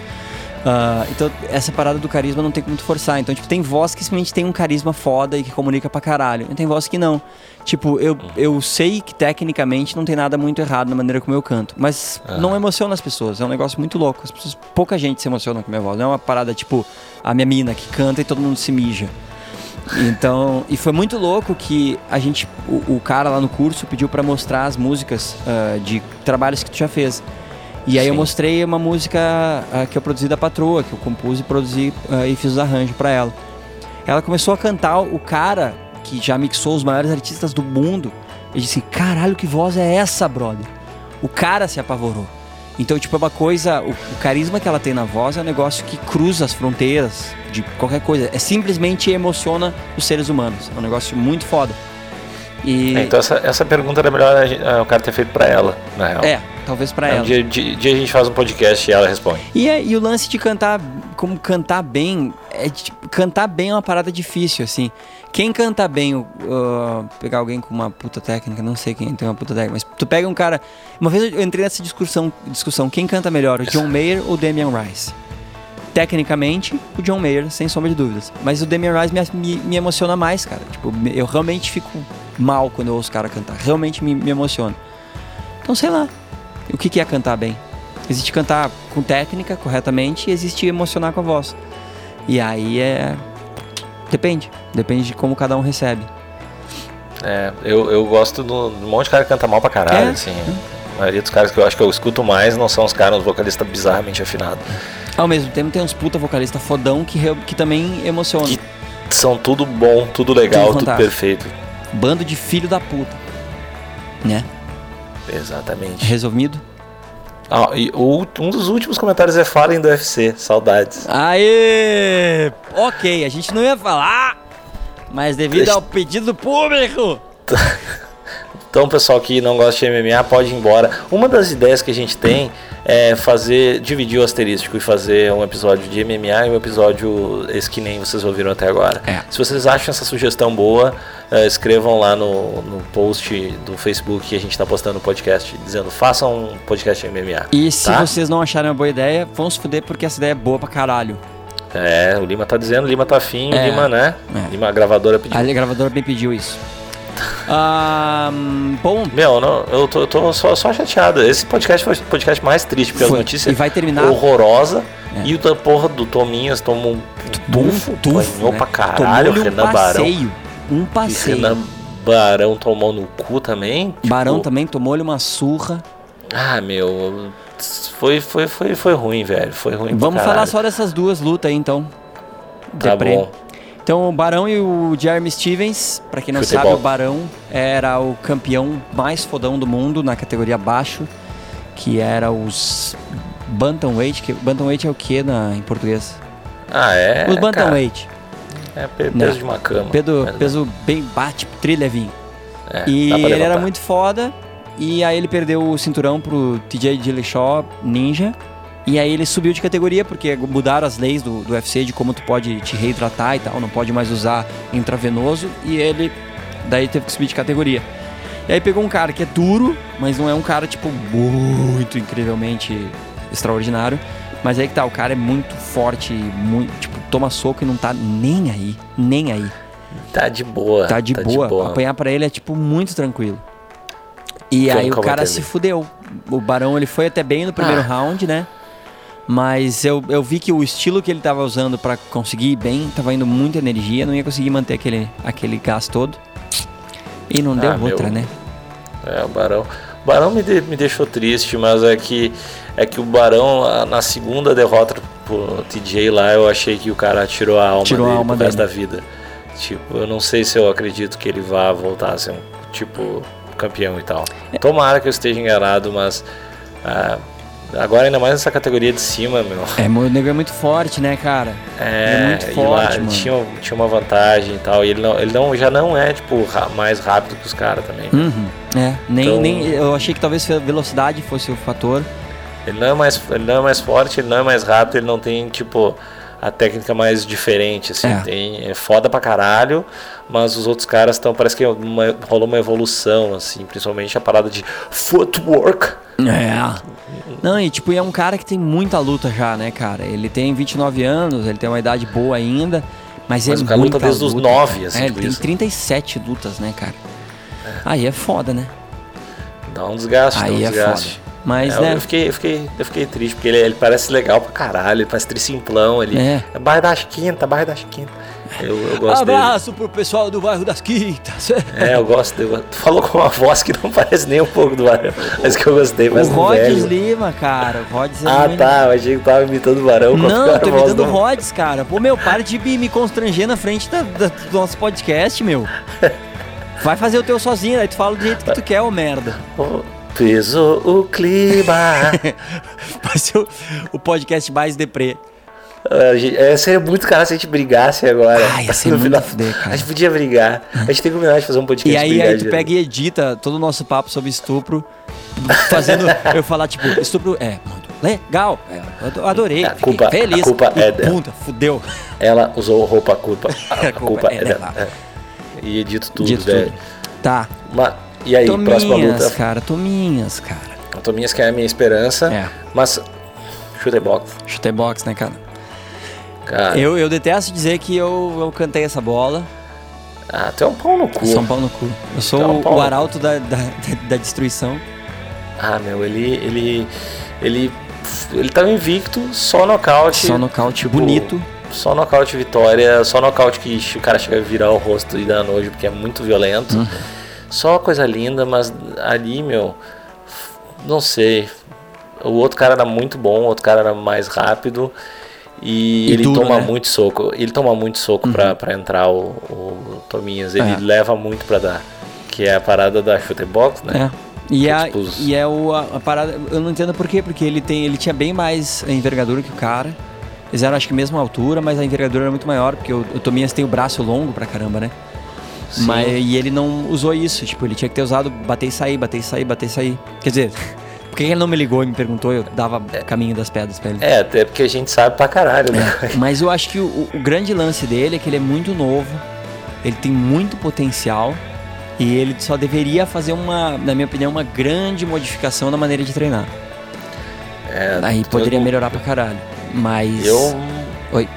Ah, então, essa parada do carisma não tem como tu forçar. Então, tipo, tem voz que simplesmente tem um carisma foda e que comunica pra caralho. E tem voz que não. Tipo, eu, eu sei que tecnicamente não tem nada muito errado na maneira como eu canto. Mas Ah. não emociona as pessoas. É um negócio muito louco. As pessoas, pouca gente se emociona com a minha voz. Não é uma parada tipo a minha mina que canta e todo mundo se mija. Então, e foi muito louco que a gente, o, o cara lá no curso pediu pra mostrar as músicas ah, de trabalhos que tu já fez. E aí eu Sim. mostrei uma música ah, que eu produzi da patroa, que eu compus e produzi ah, e fiz os arranjos pra ela. Ela começou a cantar o cara que já mixou os maiores artistas do mundo. Eu disse, caralho, que voz é essa, brother? O cara se apavorou. Então, tipo, é uma coisa. O, o carisma que ela tem na voz é um negócio que cruza as fronteiras de qualquer coisa. É simplesmente emociona os seres humanos. É um negócio muito foda. E. É, então essa, essa pergunta era melhor o cara ter feito pra ela, na real. É, talvez pra Aí ela. Um dia, dia- dia a gente faz um podcast e ela responde. E, é- e o lance de cantar, como cantar bem, é tipo, cantar bem é uma parada difícil, assim. Quem canta bem, uh, pegar alguém com uma puta técnica, não sei quem tem uma puta técnica, mas tu pega um cara. Uma vez eu entrei nessa discussão, discussão quem canta melhor, o John Mayer ou o Damian Rice? Tecnicamente, o John Mayer, sem sombra de dúvidas. Mas o Damian Rice me, me, me emociona mais, cara. Tipo, eu realmente fico mal quando eu ouço o cara cantar. Realmente me, me emociona. Então, sei lá. O que, que é cantar bem? Existe cantar com técnica, corretamente, e existe emocionar com a voz. E aí é. Depende. Depende de como cada um recebe. É, eu, eu gosto do, do monte de cara que canta mal pra caralho, É? assim. A maioria dos caras que eu acho que eu escuto mais não são os caras, os vocalistas bizarramente afinados. Ao mesmo tempo, tem uns puta vocalista fodão que, que também emociona. Que- São tudo bom, tudo legal, Tudo tudo, perfeito. Bando de filho da puta. Né? Exatamente. Resumido? Ah, e o- um dos últimos comentários é falem do UFC, saudades. Aê! Ok, a gente não ia falar, mas devido ao pedido do público. *laughs* Então, pessoal que não gosta de MMA pode ir embora. Uma das ideias que a gente tem é fazer, dividir o asterístico e fazer um episódio de MMA e um episódio esse que nem vocês ouviram até agora. É. Se vocês acham essa sugestão boa, eh, escrevam lá no, no post do Facebook que a gente está postando o podcast, dizendo façam um podcast de MMA. E se tá? vocês não acharem uma boa ideia, vão se fuder porque essa ideia é boa pra caralho. É, o Lima tá dizendo, o Lima tá afim, É. o Lima, né? É. Lima, a gravadora pediu. A gravadora me pediu isso. Ah, bom, Meu, não, eu tô, eu tô só, só chateado. Esse podcast foi o podcast mais triste, porque Foi. as notícias E vai terminar- horrorosa. É. E o da porra do Tominhas tomou um tufo, apanhou né? pra caralho, Tomou-lhe Renan um Barão. passeio. Um E passeio. Renan Barão tomou no cu também. tipo, Barão também tomou-lhe uma surra. Ah, meu. Foi, foi, foi, foi ruim, velho. Foi ruim pra Vamos falar só dessas duas lutas aí, então. Tá Deprê. bom. Então, o Barão e o Jeremy Stevens, pra quem não Futebol. sabe, o Barão era o campeão mais fodão do mundo na categoria abaixo, que era os Bantamweight. Que, Bantamweight é o que na, em português? Ah, é. os Bantamweight. É pe- peso Né? de uma cama. Peso, bem bate, trilevinho. é, E ele era muito foda. E aí ele perdeu o cinturão pro TJ Dillashaw Ninja. E aí ele subiu de categoria, porque mudaram as leis do, do UFC de como tu pode te reidratar e tal, não pode mais usar intravenoso. E ele daí teve que subir de categoria. E aí pegou um cara que é duro, mas não é um cara, tipo, muito incrivelmente extraordinário. Mas aí que tá, o cara é muito forte, muito, tipo, toma soco e não tá nem aí, nem aí. Tá de boa. Tá de, boa. Apanhar pra ele é, tipo, muito tranquilo. E aí o cara se fudeu. O Barão, ele foi até bem no primeiro Ah. round, né? Mas eu, eu vi que o estilo que ele tava usando pra conseguir ir bem, tava indo muita energia, não ia conseguir manter aquele, aquele gás todo. E não deu Ah, meu. outra, né? É, o Barão. O Barão me, de- me deixou triste, mas é que, é que o Barão, a- na segunda derrota pro TJ lá, eu achei que o cara tirou a alma Tirou a dele alma pro resto da dele. vida. Tipo, eu não sei se eu acredito que ele vá voltar a ser um, tipo, campeão e tal. É. Tomara que eu esteja enganado, mas ah, agora ainda mais nessa categoria de cima, meu. É, o nego é muito forte, né, cara? É, muito e forte, lá mano. tinha, tinha uma vantagem e tal. E ele, não, ele não, já não é, tipo, mais rápido que os caras também. Uhum. É, nem, Então- nem. Eu achei que talvez a velocidade fosse o fator. Ele não é mais, ele não é mais forte, ele não é mais rápido, ele não tem, tipo, a técnica mais diferente, assim. É. Tem, é foda pra caralho, mas os outros caras estão, parece que uma- rolou uma evolução, assim, principalmente a parada de footwork. É. Não, e tipo, é um cara que tem muita luta já, né, cara? Ele tem 29 anos, ele tem uma idade boa ainda, mas, Mas é o cara luta desde os luta, nove, cara. assim, É, ele tipo tem isso. 37 lutas, né, cara? Aí é foda, né? Dá um desgaste, dá Aí um é desgaste. foda. Mas, É, né? eu, fiquei, eu, fiquei, eu fiquei triste, porque ele, ele parece legal pra caralho, ele parece trisimplão, ele É. é bairro das quintas, bairro das quintas. Eu, eu gosto dele. Abraço pro pessoal do bairro das Quintas. *laughs* É, eu gosto dele. Tu falou com uma voz que não *laughs* parece nem um pouco do Barão, mas que eu gostei, o mas do Rods. Lima, cara. O Rods é Ah, muito- tá, eu achei que tava imitando o Barão Não, a tô imitando o. Rods, cara. Pô, meu, para de me me constranger na frente da- da- do nosso podcast, meu. *laughs* Vai fazer o teu sozinho, aí tu fala do jeito que tu quer, ô merda. Pesou o clima. *laughs* Vai ser o, o podcast mais deprê. Gente, é, seria muito caro se a gente brigasse agora. Ah, ia ser *laughs* No muito final. fuder, cara. A gente podia brigar. A gente tem que combinar de fazer um podcast E aí, aí tu pega e edita todo o nosso papo sobre estupro, fazendo eu falar, tipo, estupro é muito legal. é, eu ado- adorei. A culpa- a feliz. culpa e é dela. puta, fudeu. Ela usou roupa, a culpa. *laughs* A, A culpa, culpa é é dela. dela. É. E edito tudo, Dito velho. tudo. Tá. Mas, e aí, próxima Tominhas, luta? cara, tominhas, cara. Tominhas que é a minha esperança. É. Mas, chute box. Né, cara? Cara, Eu, eu detesto dizer que eu, eu cantei essa bola. ah, tu é um pau no cu. São Paulo no cu. Eu sou Tá um o, pau o arauto da, da, da destruição. Ah, meu, ele. Ele. Ele. Ele tava invicto, só nocaute. Só nocaute tipo, bonito. Só nocaute vitória, só nocaute que o cara chega a virar o rosto e dá nojo porque é muito violento. Uhum. Só coisa linda, mas ali, meu, não sei. O outro cara era muito bom, o outro cara era mais rápido. E, E ele duro, toma né? muito soco. Ele toma muito soco pra, pra entrar o, o Tominhas. Ele É. leva muito pra dar. Que é a parada da shooter box, né? É. E, Que, a, tipo, os- e é o, a, a parada. Eu não entendo por quê, porque ele, tem, ele tinha bem mais envergadura que o cara. Eles eram, acho que, mesma altura, mas a envergadura era muito maior, porque o, o Tominhas tem o braço longo pra caramba, né? Sim. Mas, e ele não usou isso. Tipo, ele tinha que ter usado bater e sair, bater e sair, bater e sair. Quer dizer, *laughs* por que ele não me ligou e me perguntou? Eu dava caminho das pedras pra ele. É, até porque a gente sabe pra caralho, né? Mas eu acho que o, o grande lance dele é que ele é muito novo, ele tem muito potencial e ele só deveria fazer uma, na minha opinião, uma grande modificação na maneira de treinar. É, Aí poderia melhorar pra caralho. Mas. Eu. Oi.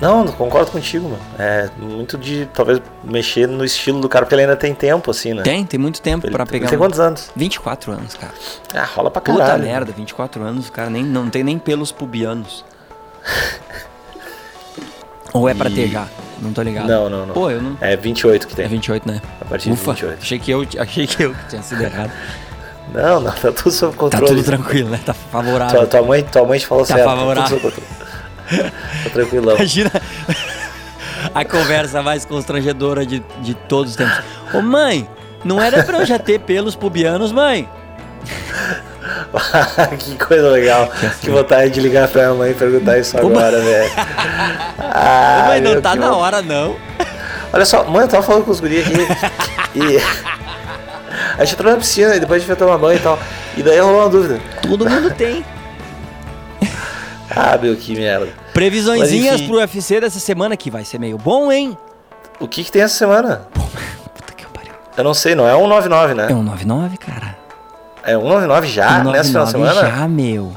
Não, concordo contigo, mano. É muito de talvez mexer no estilo do cara, porque ele ainda tem tempo, assim, né? Tem, tem muito tempo Ele, pra ele pegar. tem um- quantos anos? 24 anos, cara. Ah, rola pra Puta caralho. merda, 24 anos, o cara nem, não tem nem pelos pubianos. *laughs* Ou é pra E- ter já? Não tô ligado. Não, não, não. Pô, eu não. É 28 que tem. É 28, né? A partir Ufa, de 28. achei que, eu, achei que eu tinha sido errado. Não, não, tá tudo sob Tá controle. tudo tranquilo, né? Tá favorável. Tua, tua mãe, tua mãe te falou Tá certo. favorável. Tá tudo sob controle. Tá tranquilão. Imagina a conversa mais constrangedora de, de todos os tempos. Ô mãe, não era pra eu já ter pelos pubianos, mãe? *laughs* que coisa legal. Que vontade de ligar pra minha mãe e perguntar isso agora, velho. Ah, mãe, não tá na hora, não. Olha só, mãe, eu tava falando com os guris aqui. e. A gente entrou na piscina e depois a gente foi tomar banho e tal. E daí rolou uma dúvida. Todo mundo tem. Ah, meu, que merda. Previsõezinhas pro UFC dessa semana que vai ser meio bom, hein? O que que tem essa semana? *laughs* Puta que pariu. Eu não sei, não é 199, né? É um 99, cara. É 199 já? um nessa final de 99 semana? já, meu. Um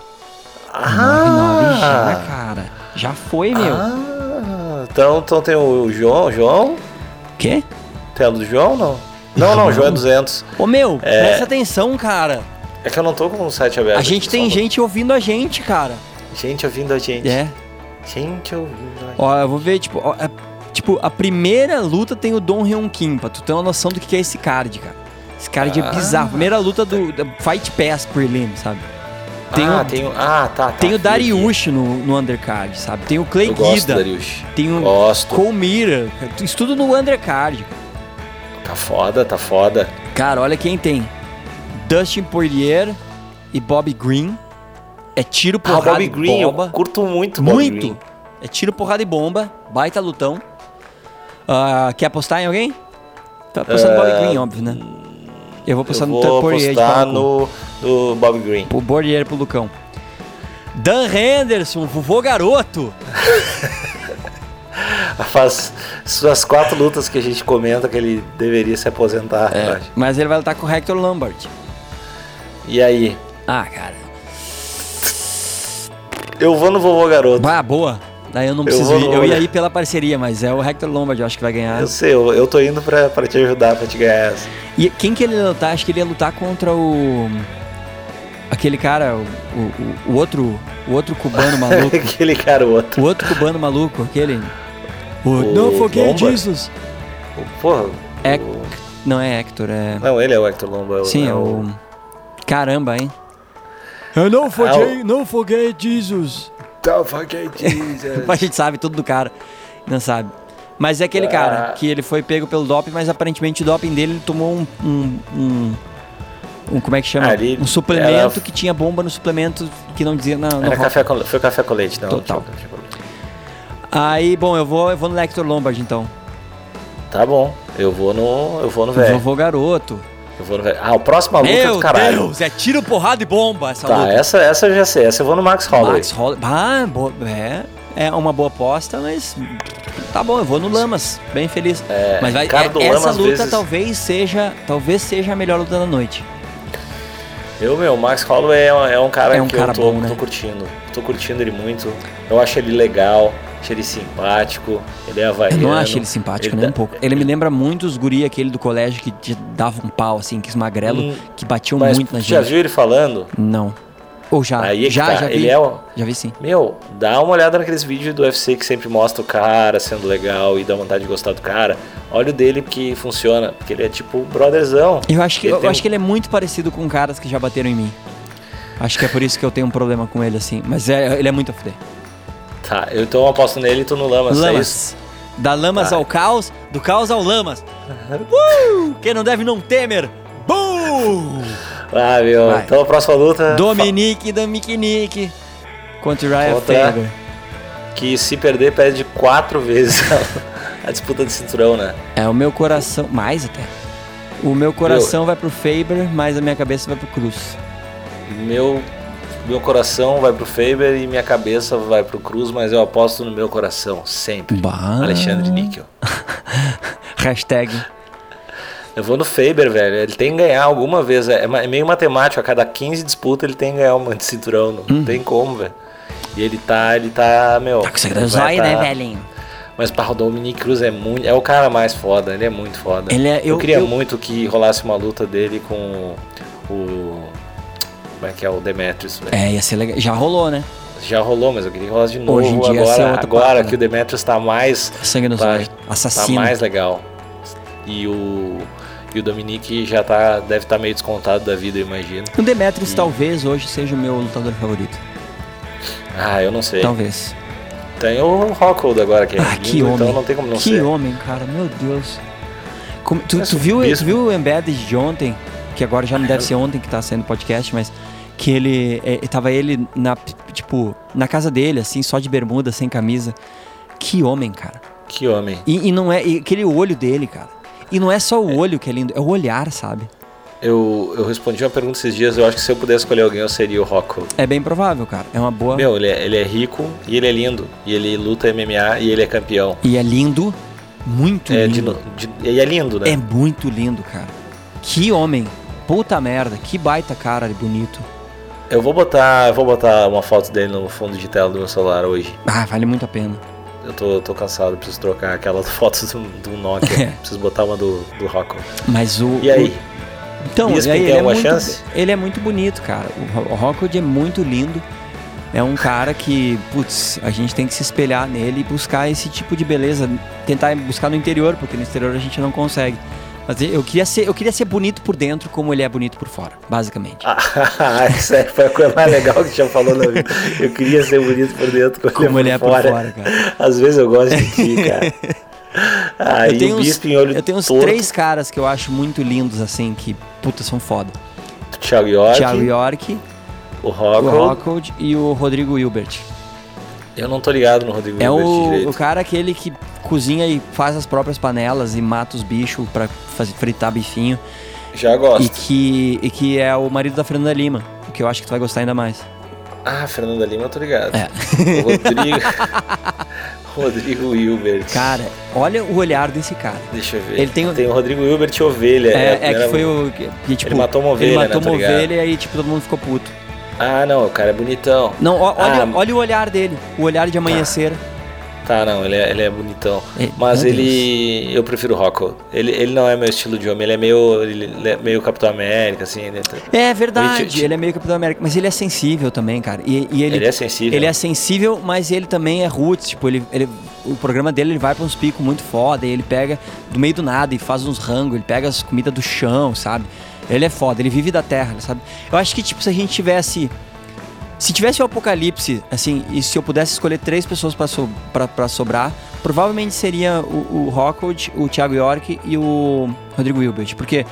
Ah! 99 já, cara. Já foi, meu. Ah, então, então tem o João, João? Quê? Tem a do João, não? Não, não, o João é 200. Ô, meu, É. presta atenção, cara. É que eu não tô com o site aberto. A gente tem gente ouvindo a gente, cara. Gente ouvindo a gente. É. Gente gente. Ó, eu vou ver, tipo, ó, é- tipo, a primeira luta tem o Don Hyun Kim, pra tu ter uma noção do que é esse card, cara. Esse card Ah. é bizarro. Primeira luta do da Fight Pass Prelim, sabe? Tem ah, o, tem o... Ah, tá, tá. tem o. Dariush no, no undercard, sabe? Tem o Clay Eu gosto do Guida, Dariush. tem o Gosto. Cole Mira. Isso tudo no undercard. Tá foda, tá foda. Cara, olha quem tem. Dustin Poirier e Bob Green. É tiro, Ah, o porrada e Green, bomba. eu curto muito o Muito. Green. É tiro, porrada e bomba. Baita lutão. Ah, quer apostar em alguém? Tá apostando no Bobby Ah, Green, óbvio, né? Eu vou apostar Eu no vou de apostar no, no Bobby Green. Pro Poirier pro Lucão. Dan Henderson, vovô garoto. *laughs* Faz suas quatro lutas que a gente comenta que ele deveria se aposentar. É, mas ele vai lutar com o Hector Lombard. E aí? Ah, cara. Eu vou no vovô garoto. Ah, boa. Daí eu não Eu preciso vou ir. no- Eu ia ir pela parceria, mas é o Hector Lombard, eu acho que vai ganhar. Eu sei, eu, eu tô indo pra, pra te ajudar, pra te ganhar essa. E quem que ele ia lutar? Acho que ele ia lutar contra o. Aquele cara, o, o, o outro. O outro cubano *laughs* maluco. Aquele cara, o outro. o outro cubano maluco, aquele. O, O forget Lombard? Jesus. Porra. É- o- Não é Hector, é. Não, ele é o Hector Lomba. é Sim, é o. Caramba, hein? Eu não forget- não forget Jesus. Don't forget Jesus. *laughs* A gente sabe tudo do cara. Não sabe. Mas é aquele cara Ah. que ele foi pego pelo doping, mas aparentemente o doping dele ele tomou um. um, um- um- como é que chama? Ah, ele- um suplemento que tinha bomba no suplemento que não dizia. Não, não Era café com, foi café com leite, não. Total. foi café com leite. Aí, bom, eu vou, eu vou no Hector Lombard então. Tá bom, eu vou no. Eu vou no Eu velho. vou garoto. Eu vou no. Ah, o próximo luta é Meu do caralho. Deus, é tiro, porrada e bomba essa Tá, luta. essa, essa eu já sei. Essa eu vou no Max Holloway. Max Holloway. Ah, é, é uma boa aposta, mas tá bom, eu vou no Lamas, bem feliz. É, mas vai, cara é- essa Lamas, luta vezes- talvez seja, talvez seja a melhor luta da noite. Eu, meu, o Max Holloway é, um- é um cara É um que cara eu tô, bom, né? tô curtindo. Tô curtindo ele muito. Eu acho ele legal, acho ele simpático, ele é Eu havaiano. não acho ele simpático ele nem dá- um pouco. Ele me lembra muito os guri aquele do colégio que te dava um pau assim, que os magrelo Hum, que batiam muito na tu já gente. viu ele falando? Não. Ou já? Aí é que já, tá, já vi. ele é Já vi sim. Meu, dá uma olhada naqueles vídeos do UFC que sempre mostra o cara sendo legal e dá vontade de gostar do cara. Olha o dele porque funciona, porque ele é tipo brotherzão. Eu acho que Ele eu tem acho que ele é muito parecido com caras que já bateram em mim. Acho que é por isso que eu tenho um problema com ele assim, mas é, ele é muito a fuder. Tá, eu então aposto nele e tu no Lamas, é isso? Lamas. Da Lamas Tá. ao caos, do caos ao Lamas. Uh! Quem não deve não temer. Bum! Ah, meu. Vai. Então a próxima luta. Dominique Dominique contra o Ryan Faber. Que se perder, perde quatro vezes. *laughs* a disputa de cinturão, né? É, o meu coração. Mais até. O meu coração vai pro Faber, mas a minha cabeça vai pro Cruz. Meu, meu coração vai pro Faber e minha cabeça vai pro Cruz, mas eu aposto no meu coração, sempre. Bah. Alexandre Níquel. *laughs* Hashtag. Eu vou no Faber, velho. Ele tem que ganhar alguma vez. É é meio matemático. A cada 15 disputas ele tem que ganhar de cinturão. Não Hum. tem como, velho. E ele tá, ele tá, meu. Tá com vai zóio, tá- né, velhinho? Mas para o Dominic Cruz é muito, é o cara mais foda, ele é muito foda. Ele é- eu, eu- queria eu- muito que rolasse uma luta dele com o como é que é o Demetrius, velho. É, ia ser legal. Já rolou, né? Já rolou, mas eu queria que rolasse de novo Hoje em dia agora, agora papo, que né? o Demetrius tá mais Sangue no tá, zóio. tá Assassino. mais legal. E o e o Dominic já tá deve estar meio descontado da vida, eu imagino. O Demetrius talvez hoje seja o meu lutador favorito. Ah, eu não sei. Talvez. Tem o Rockhold agora que é Ah, que homem. então não tem como não que ser. homem, cara. Meu Deus. Como- tu, tu viu, tu viu o Embedded de ontem? Que agora já não deve ser ontem que tá sendo podcast, mas que ele. É, tava ele na, tipo, na casa dele, assim, só de bermuda, sem camisa. Que homem, cara. Que homem. E, e não é. E aquele olho dele, cara. E não é só o olho que é lindo, é o olhar, sabe? Eu, eu respondi uma pergunta esses dias, eu acho que se eu pudesse escolher alguém, eu seria o Rockhold. É bem provável, cara. É uma boa. Meu, ele é, ele é rico e ele é lindo. E ele luta MMA e ele é campeão. E é lindo. Muito É, de, lindo. no- de- e é lindo, né? É muito lindo, cara. Que homem. Puta merda. Que baita cara bonito. Eu vou botar. Eu vou botar uma foto dele no fundo de tela do meu celular hoje. Ah, vale muito a pena. Eu tô, tô cansado, preciso trocar aquelas *laughs* fotos do, do Nokia. É. preciso botar uma do, do Rockhold. Mas o. E aí? o- então, aí, ele, é alguma muito, chance? ele é muito bonito, cara. O Rockwood é muito lindo. É um cara que, putz, a gente tem que se espelhar nele e buscar esse tipo de beleza. Tentar buscar no interior, porque no exterior a gente não consegue. Mas eu queria ser, eu queria ser bonito por dentro como ele é bonito por fora, basicamente. Ah, *laughs* essa aí foi a coisa mais legal que já falou na vida. Eu queria ser bonito por dentro Como ele é por fora, cara. Às vezes eu gosto de ti, *laughs* cara. Ah, eu tenho o uns, eu tenho uns torto, três caras que eu acho muito lindos, assim, que, puta, são foda. Thiago York, Thiago York, o o Rockhold. E o Rodrigo Hilbert. Eu não tô ligado no Rodrigo É Hilbert o, direito. o cara aquele que cozinha e faz as próprias panelas e mata os bichos pra fazer, fritar bifinho. Já gosto. E que, e que é o marido da Fernanda Lima, que eu acho que tu vai gostar ainda mais. Ah, Fernanda Lima, eu tô ligado. É. O Rodrigo... *laughs* Rodrigo Hilbert. Cara, olha o olhar desse cara. Deixa eu ver. ele tem o- tem o Rodrigo Hilbert Ovelha. É, é primeira- que foi o. Que, tipo, Ele matou uma ovelha, Ele matou né, uma ovelha e aí, tipo, todo mundo ficou puto. Ah, não, o cara é bonitão. Não, olha, Ah. olha o olhar dele. O olhar de amanhecer. Tá, não, ele é, ele é bonitão. É, Mas ele. Eu prefiro o Rocco. Ele, ele não é meu estilo de homem, ele é meio. Ele é meio Capitão América, assim. Né? É verdade, Ele- ele é meio Capitão América, mas ele é sensível também, cara. E, e ele, Ele é sensível. Ele é sensível, mas ele também é roots. Tipo, ele, ele, o programa dele ele vai pra uns picos muito foda. E ele pega do meio do nada e faz uns rangos. Ele pega as comidas do chão, sabe? Ele é foda, ele vive da terra, sabe? Eu acho que, tipo, se a gente tivesse. Se tivesse o apocalipse, assim, e se eu pudesse escolher três pessoas pra, so, pra, pra sobrar, provavelmente seria o, o Rockwood, o Thiago York e o Rodrigo Hilbert. Porque.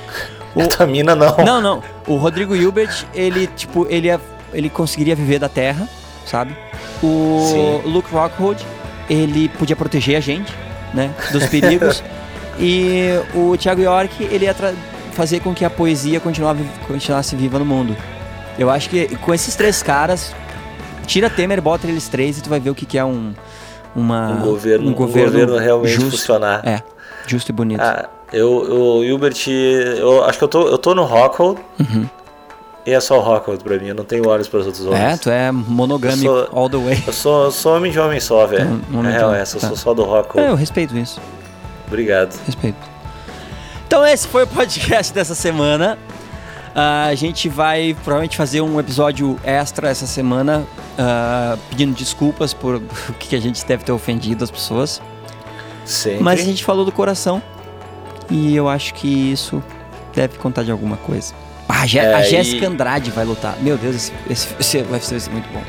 O, *laughs* Tua mina não. não, não. O Rodrigo Hilbert, ele, tipo, ele, é- ele conseguiria viver da terra, sabe? O Sim. Luke Rockhold, ele podia proteger a gente, né? Dos perigos. *laughs* e o Thiago York, ele ia fazer com que a poesia continuasse viva no mundo. Eu acho que com esses três caras, tira Temer, bota eles três e tu vai ver o que, que é um, uma, Um governo, um um governo realmente justo. funcionar. É, justo e bonito. Ah, eu, o Hilbert, eu acho que eu tô, eu tô no Rockhold. Uhum. E é só o Rockhold pra mim, eu não tenho olhos para os outros É, homens. tu é monogâmico Eu sou- all the way. Eu sou, eu sou homem de homem só, velho. Hum, É de real essa, eu tá. sou só do É, Rockhold. eu respeito isso. Obrigado. Respeito. Então esse foi o podcast dessa semana. Ah, a gente vai provavelmente fazer um episódio extra essa semana, ah, pedindo desculpas por *laughs* o que a gente deve ter ofendido as pessoas. Sempre. Mas a gente falou do coração. E eu acho que isso deve contar de alguma coisa. Ah, a, Jé- É, a e- Jéssica Andrade vai lutar. Meu Deus, esse, esse, esse vai ser muito bom.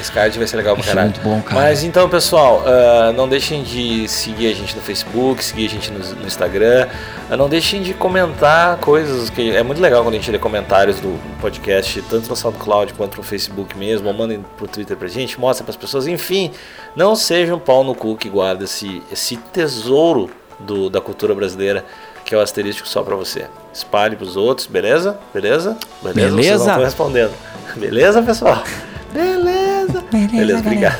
Esse card vai ser legal pra caralho. muito bom, cara. Mas então, pessoal, ah, não deixem de seguir a gente no Facebook, seguir a gente no, no Instagram. Ah, não deixem de comentar coisas, que é muito legal quando a gente lê comentários do podcast, tanto no SoundCloud quanto no Facebook mesmo, ou mandem pro Twitter pra gente, mostra pras pessoas. Enfim, não sejam pau no cu que guarda esse, esse tesouro do, da cultura brasileira, que é o asterístico só pra você. Espalhe pros outros, beleza? Beleza? Beleza? Vocês Beleza. não estão respondendo. Beleza, pessoal? Beleza. *laughs* Beleza, obrigado.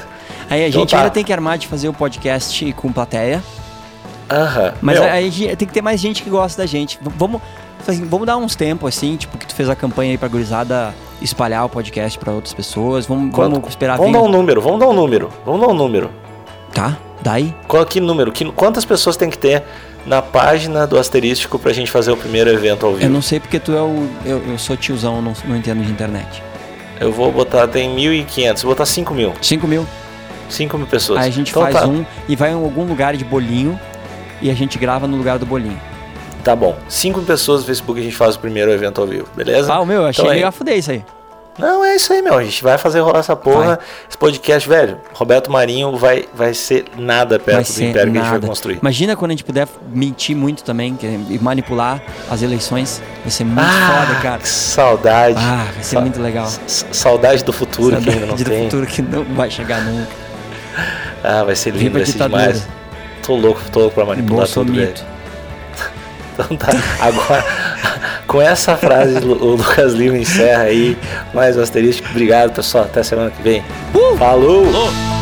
Aí a Então gente tá. ainda tem que armar de fazer o podcast com plateia. Aham. Mas Meu, aí a gente- tem que ter mais gente que gosta da gente. V- Vamos, assim, vamos dar uns tempos, assim, tipo, que tu fez a campanha aí pra gurizada espalhar o podcast pra outras pessoas. Vamos, quanto- vamos esperar vamos vir. dar um número, vamos dar um número. Vamos dar um número. Tá? Daí? Qual que número? Que, quantas pessoas tem que ter na página do asterístico pra gente fazer o primeiro evento ao vivo? Eu não sei porque tu é o. Eu, eu sou tiozão, não, não entendo de internet. Eu vou botar, tem 1.500, vou botar 5 mil. 5 mil. 5 mil pessoas. Aí a gente Então faz tá, um e vai em algum lugar de bolinho e a gente grava no lugar do bolinho. Tá bom. 5 pessoas no Facebook a gente faz o primeiro evento ao vivo, beleza? Ah, o meu, eu achei Então aí- meio a fuder isso aí. Não, é isso aí, meu. A gente vai fazer rolar essa porra. Vai. Esse podcast, velho, Roberto Marinho vai, vai ser nada perto do ser império que a gente vai nada. construir. Imagina quando a gente puder mentir muito também que- e manipular as eleições. Vai ser muito ah, foda, cara. que saudade. Ah, vai ser Sa- muito legal. Saudade do futuro que ainda não Saudade do tem. futuro que não vai chegar nunca. Ah, vai ser lindo, vai ser ditadura. demais. Tô louco, tô louco pra manipular tudo, velho. Então tá, agora, com essa frase, o Lucas Lima encerra aí mais um asterístico. Obrigado, pessoal. Até semana que vem. Falou! Alô.